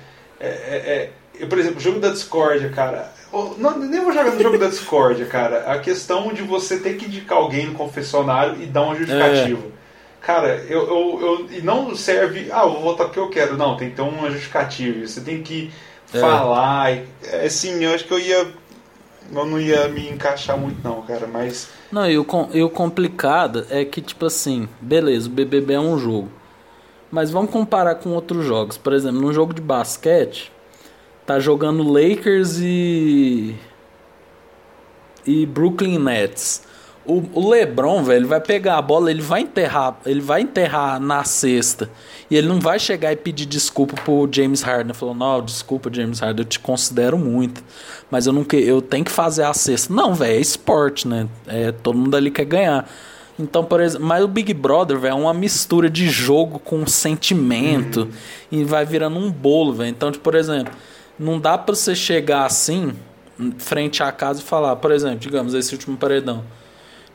é, é, é eu, por exemplo, o jogo da discórdia, cara. Não, nem vou jogar no jogo da discórdia, cara. A questão de você ter que indicar alguém no confessionário e dar uma justificativa. É. Cara, eu, eu, eu, E não serve. Ah, eu vou votar porque eu quero. Não, tem que ter uma justificativa. Você tem que é. falar. E, é, sim, eu acho que eu ia. Eu não ia me encaixar muito, não, cara, mas. Não, e o, e o complicado é que, tipo assim, beleza, o BBB é um jogo. Mas vamos comparar com outros jogos. Por exemplo, num jogo de basquete, tá jogando Lakers e e Brooklyn Nets. O, o LeBron, velho, vai pegar a bola, ele vai enterrar, ele vai enterrar na cesta. E ele não vai chegar e pedir desculpa pro James Harden, falou: "Não, desculpa, James Harden, eu te considero muito, mas eu não que eu tenho que fazer a cesta". Não, velho, é esporte, né? É, todo mundo ali quer ganhar. Então, por exemplo, mas o Big Brother, velho, é uma mistura de jogo com sentimento uhum. e vai virando um bolo, velho. Então, tipo, por exemplo, não dá para você chegar assim, frente à casa e falar, por exemplo, digamos, esse último paredão.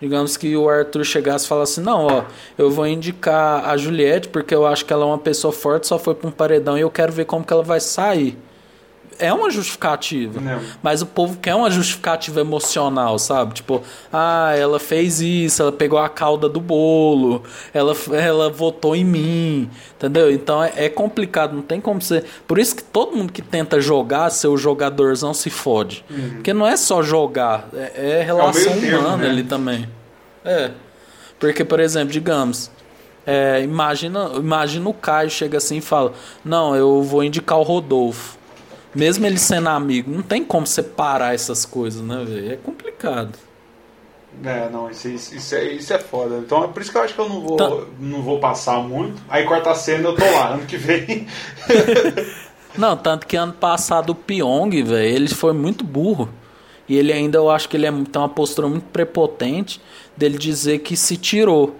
Digamos que o Arthur chegasse e falasse: Não, ó, eu vou indicar a Juliette porque eu acho que ela é uma pessoa forte, só foi para um paredão e eu quero ver como que ela vai sair é uma justificativa. Não. Mas o povo quer uma justificativa emocional, sabe? Tipo, ah, ela fez isso, ela pegou a cauda do bolo, ela, ela votou em mim, entendeu? Então é, é complicado, não tem como ser. Por isso que todo mundo que tenta jogar, ser o jogadorzão, se fode. Uhum. Porque não é só jogar, é, é relação é humana né? ali também. É. Porque, por exemplo, digamos. É, imagina, imagina o Caio chega assim e fala: Não, eu vou indicar o Rodolfo. Mesmo ele sendo amigo, não tem como separar essas coisas, né, velho? É complicado. É, não, isso, isso, é, isso é foda. Então é por isso que eu acho que eu não vou, então... não vou passar muito. Aí quarta cena eu tô lá, ano que vem. não, tanto que ano passado o Pyong, velho, ele foi muito burro. E ele ainda, eu acho que ele é, tem uma postura muito prepotente dele dizer que se tirou.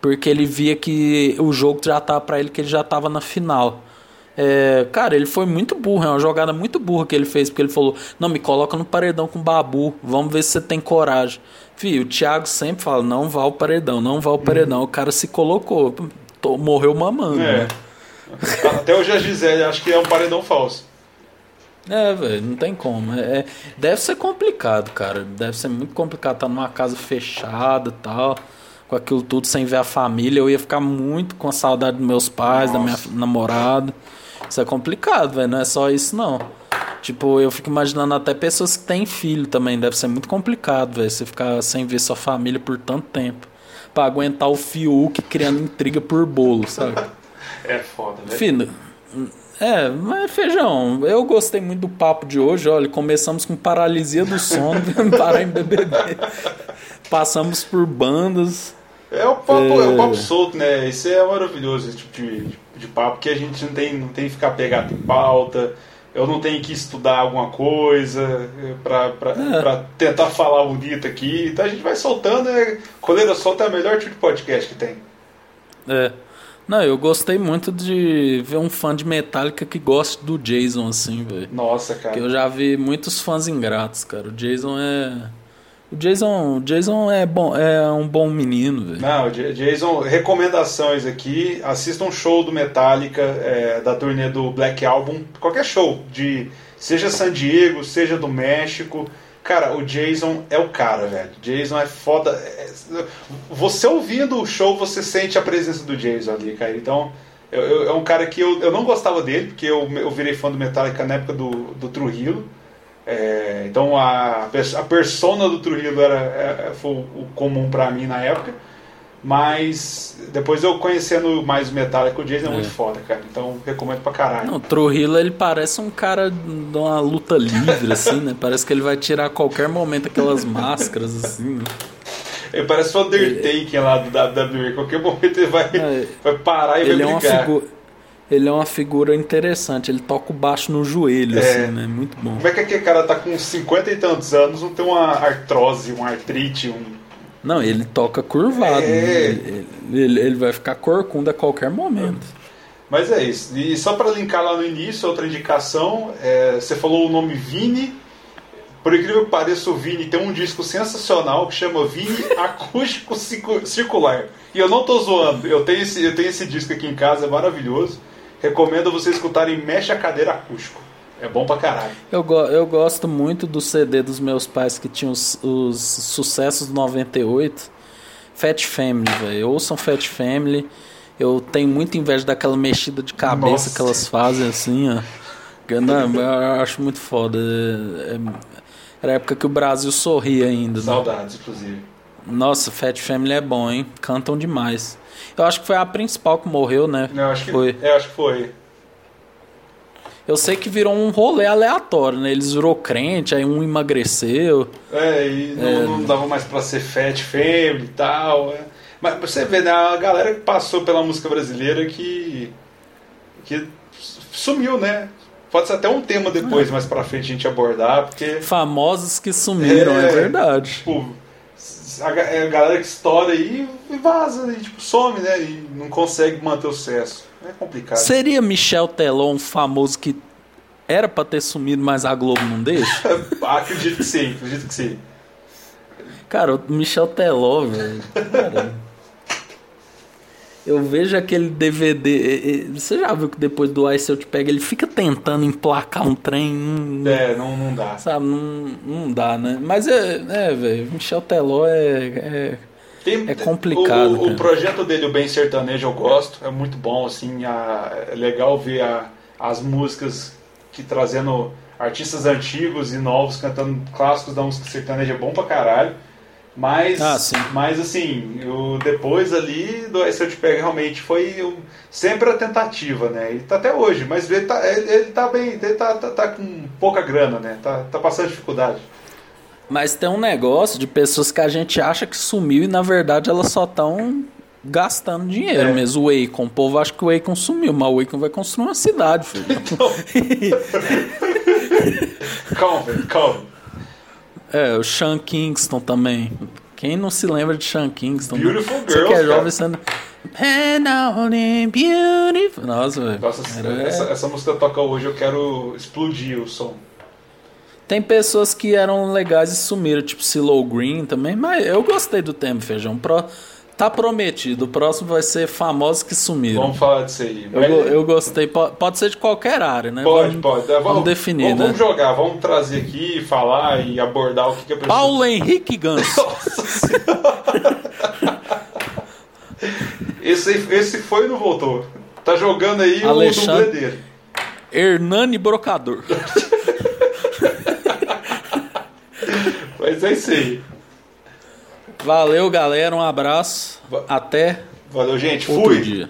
Porque ele via que o jogo já tava para ele, que ele já tava na final. É, cara, ele foi muito burro, é uma jogada muito burra que ele fez, porque ele falou: Não, me coloca no paredão com o babu, vamos ver se você tem coragem. Fih, o Thiago sempre fala: Não vá ao paredão, não vá ao paredão. O cara se colocou, tô, morreu mamando. É. Né? Até hoje a Gisele acho que é um paredão falso. É, velho, não tem como. É, é, deve ser complicado, cara. Deve ser muito complicado estar numa casa fechada e tal. Com aquilo tudo sem ver a família. Eu ia ficar muito com a saudade dos meus pais, Nossa. da minha namorada. Isso é complicado, velho. Não é só isso, não. Tipo, eu fico imaginando até pessoas que têm filho também. Deve ser muito complicado, velho. Você ficar sem ver sua família por tanto tempo. Pra aguentar o Fiuk criando intriga por bolo, sabe? É foda, né? Fino. É, mas feijão, eu gostei muito do papo de hoje. Olha, começamos com paralisia do sono, parar em BBB. Passamos por bandas. É o papo, é... é o papo solto, né? Isso é maravilhoso, esse tipo de, de, de papo, que a gente não tem, não tem que ficar pegado em pauta eu não tenho que estudar alguma coisa para é. tentar falar bonito aqui. Então a gente vai soltando. É, Coleira Solta é o melhor tipo de podcast que tem. É. Não, eu gostei muito de ver um fã de Metallica que gosta do Jason, assim, velho. Nossa, cara. Que eu já vi muitos fãs ingratos, cara. O Jason é. O Jason, Jason é, bom, é um bom menino, velho. Não, Jason, recomendações aqui. Assista um show do Metallica, é, da turnê do Black Album. Qualquer show, de seja San Diego, seja do México. Cara, o Jason é o cara, velho. Jason é foda. É, você ouvindo o show, você sente a presença do Jason ali, cara. Então, eu, eu, é um cara que eu, eu não gostava dele, porque eu, eu virei fã do Metallica na época do, do Trujillo. É, então a, a persona do Trujillo era, é, foi o comum para mim na época. Mas depois eu conhecendo mais o Metallica, o Jason é, é, muito foda, cara. Então recomendo pra caralho. Não, o Trujillo ele parece um cara de uma luta livre, assim, né? Parece que ele vai tirar a qualquer momento aquelas máscaras, assim. Né? Ele parece o Undertaker ele... lá do WWE. Qualquer momento ele vai, é, vai parar e vai brigar. É uma figura ele é uma figura interessante. Ele toca o baixo no joelho, é. assim, né? Muito bom. Como é que aquele cara tá com 50 e tantos anos, não tem uma artrose, uma artrite, um. Não, ele toca curvado. É. Né? Ele, ele, ele, vai ficar corcunda a qualquer momento. Mas é isso. E só para linkar lá no início, outra indicação, é, você falou o nome Vini. Por incrível que pareça, o Vini tem um disco sensacional que chama Vini Acústico Circular. E eu não tô zoando, eu tenho esse, eu tenho esse disco aqui em casa, é maravilhoso. Recomendo vocês escutarem Mexe a Cadeira Acústico. É bom pra caralho. Eu, go eu gosto muito do CD dos meus pais que tinham os, os sucessos do 98. Fat Family, velho. Ouçam Fat Family. Eu tenho muita inveja daquela mexida de cabeça Nossa. que elas fazem assim, ó. Não, eu acho muito foda. É, é, era a época que o Brasil sorria ainda. Né? Saudades, né? inclusive. Nossa, Fat Family é bom, hein? Cantam demais. Eu acho que foi a principal que morreu, né? Não, acho que foi. Eu acho que foi. Eu sei que virou um rolê aleatório, né? Eles virou crente, aí um emagreceu. É, e não, é... não dava mais pra ser fat family e tal. É. Mas você vê, né? A galera que passou pela música brasileira que. que sumiu, né? Pode ser até um tema depois, é. mais pra frente, a gente abordar, porque. Famosos que sumiram, é, é verdade. Tipo, a, a galera que estoura aí e vaza, e tipo, some, né? E não consegue manter o sucesso. É complicado. Seria Michel Teló um famoso que era pra ter sumido, mas a Globo não deixa? acredito que sim, acredito que sim. Cara, o Michel Teló, velho. Eu vejo aquele DVD. Você já viu que depois do Ice Eu Te Pego, ele fica tentando emplacar um trem. Não, é, não, não dá. Sabe, não, não dá, né? Mas é, é velho, Michel Teló é, é, Tem, é complicado. O, o, projeto dele, o Bem Sertanejo, eu gosto. É muito bom, assim. A, é legal ver a, as músicas que trazendo artistas antigos e novos cantando clássicos da música sertaneja. É bom pra caralho. Mas, ah, mas assim, o, depois ali do Aí Se Eu Te Pego realmente foi um, sempre a tentativa, né? Ele tá até hoje, mas ele tá, ele, ele tá bem, ele tá, tá, tá, com pouca grana, né? Tá, tá passando dificuldade. Mas tem um negócio de pessoas que a gente acha que sumiu e na verdade elas só estão gastando dinheiro é. mesmo. O Akon, o povo acha que o Akon sumiu, mas o Akon vai construir uma cidade, filho. calma, calma. É, o Sean Kingston também. Quem não se lembra de Sean Kingston? Beautiful Girls, Você que é jovem sendo... Beautiful. Nossa, velho. Nossa, Era... essa, essa música toca hoje, eu quero explodir o som. Tem pessoas que eram legais e sumiram, tipo Silo Green também, mas eu gostei do tempo, feijão. Pro... tá prometido. O próximo vai ser Famosos que Sumiram. Vamos falar disso aí. Eu, eu gostei. Po- Pode ser de qualquer área, né? Pode, vamos, pode. Vamos, definir, vamos, né? vamos jogar, vamos trazer aqui, falar e abordar o que, que a pessoa. Paulo Henrique Ganso. Nossa Senhora. esse, esse foi e não voltou. Tá jogando aí Alexandre- o dublê dele. Hernani Brocador. Mas é isso aí. Valeu, galera. Um abraço. Va- Até Valeu, gente. Fui. dia.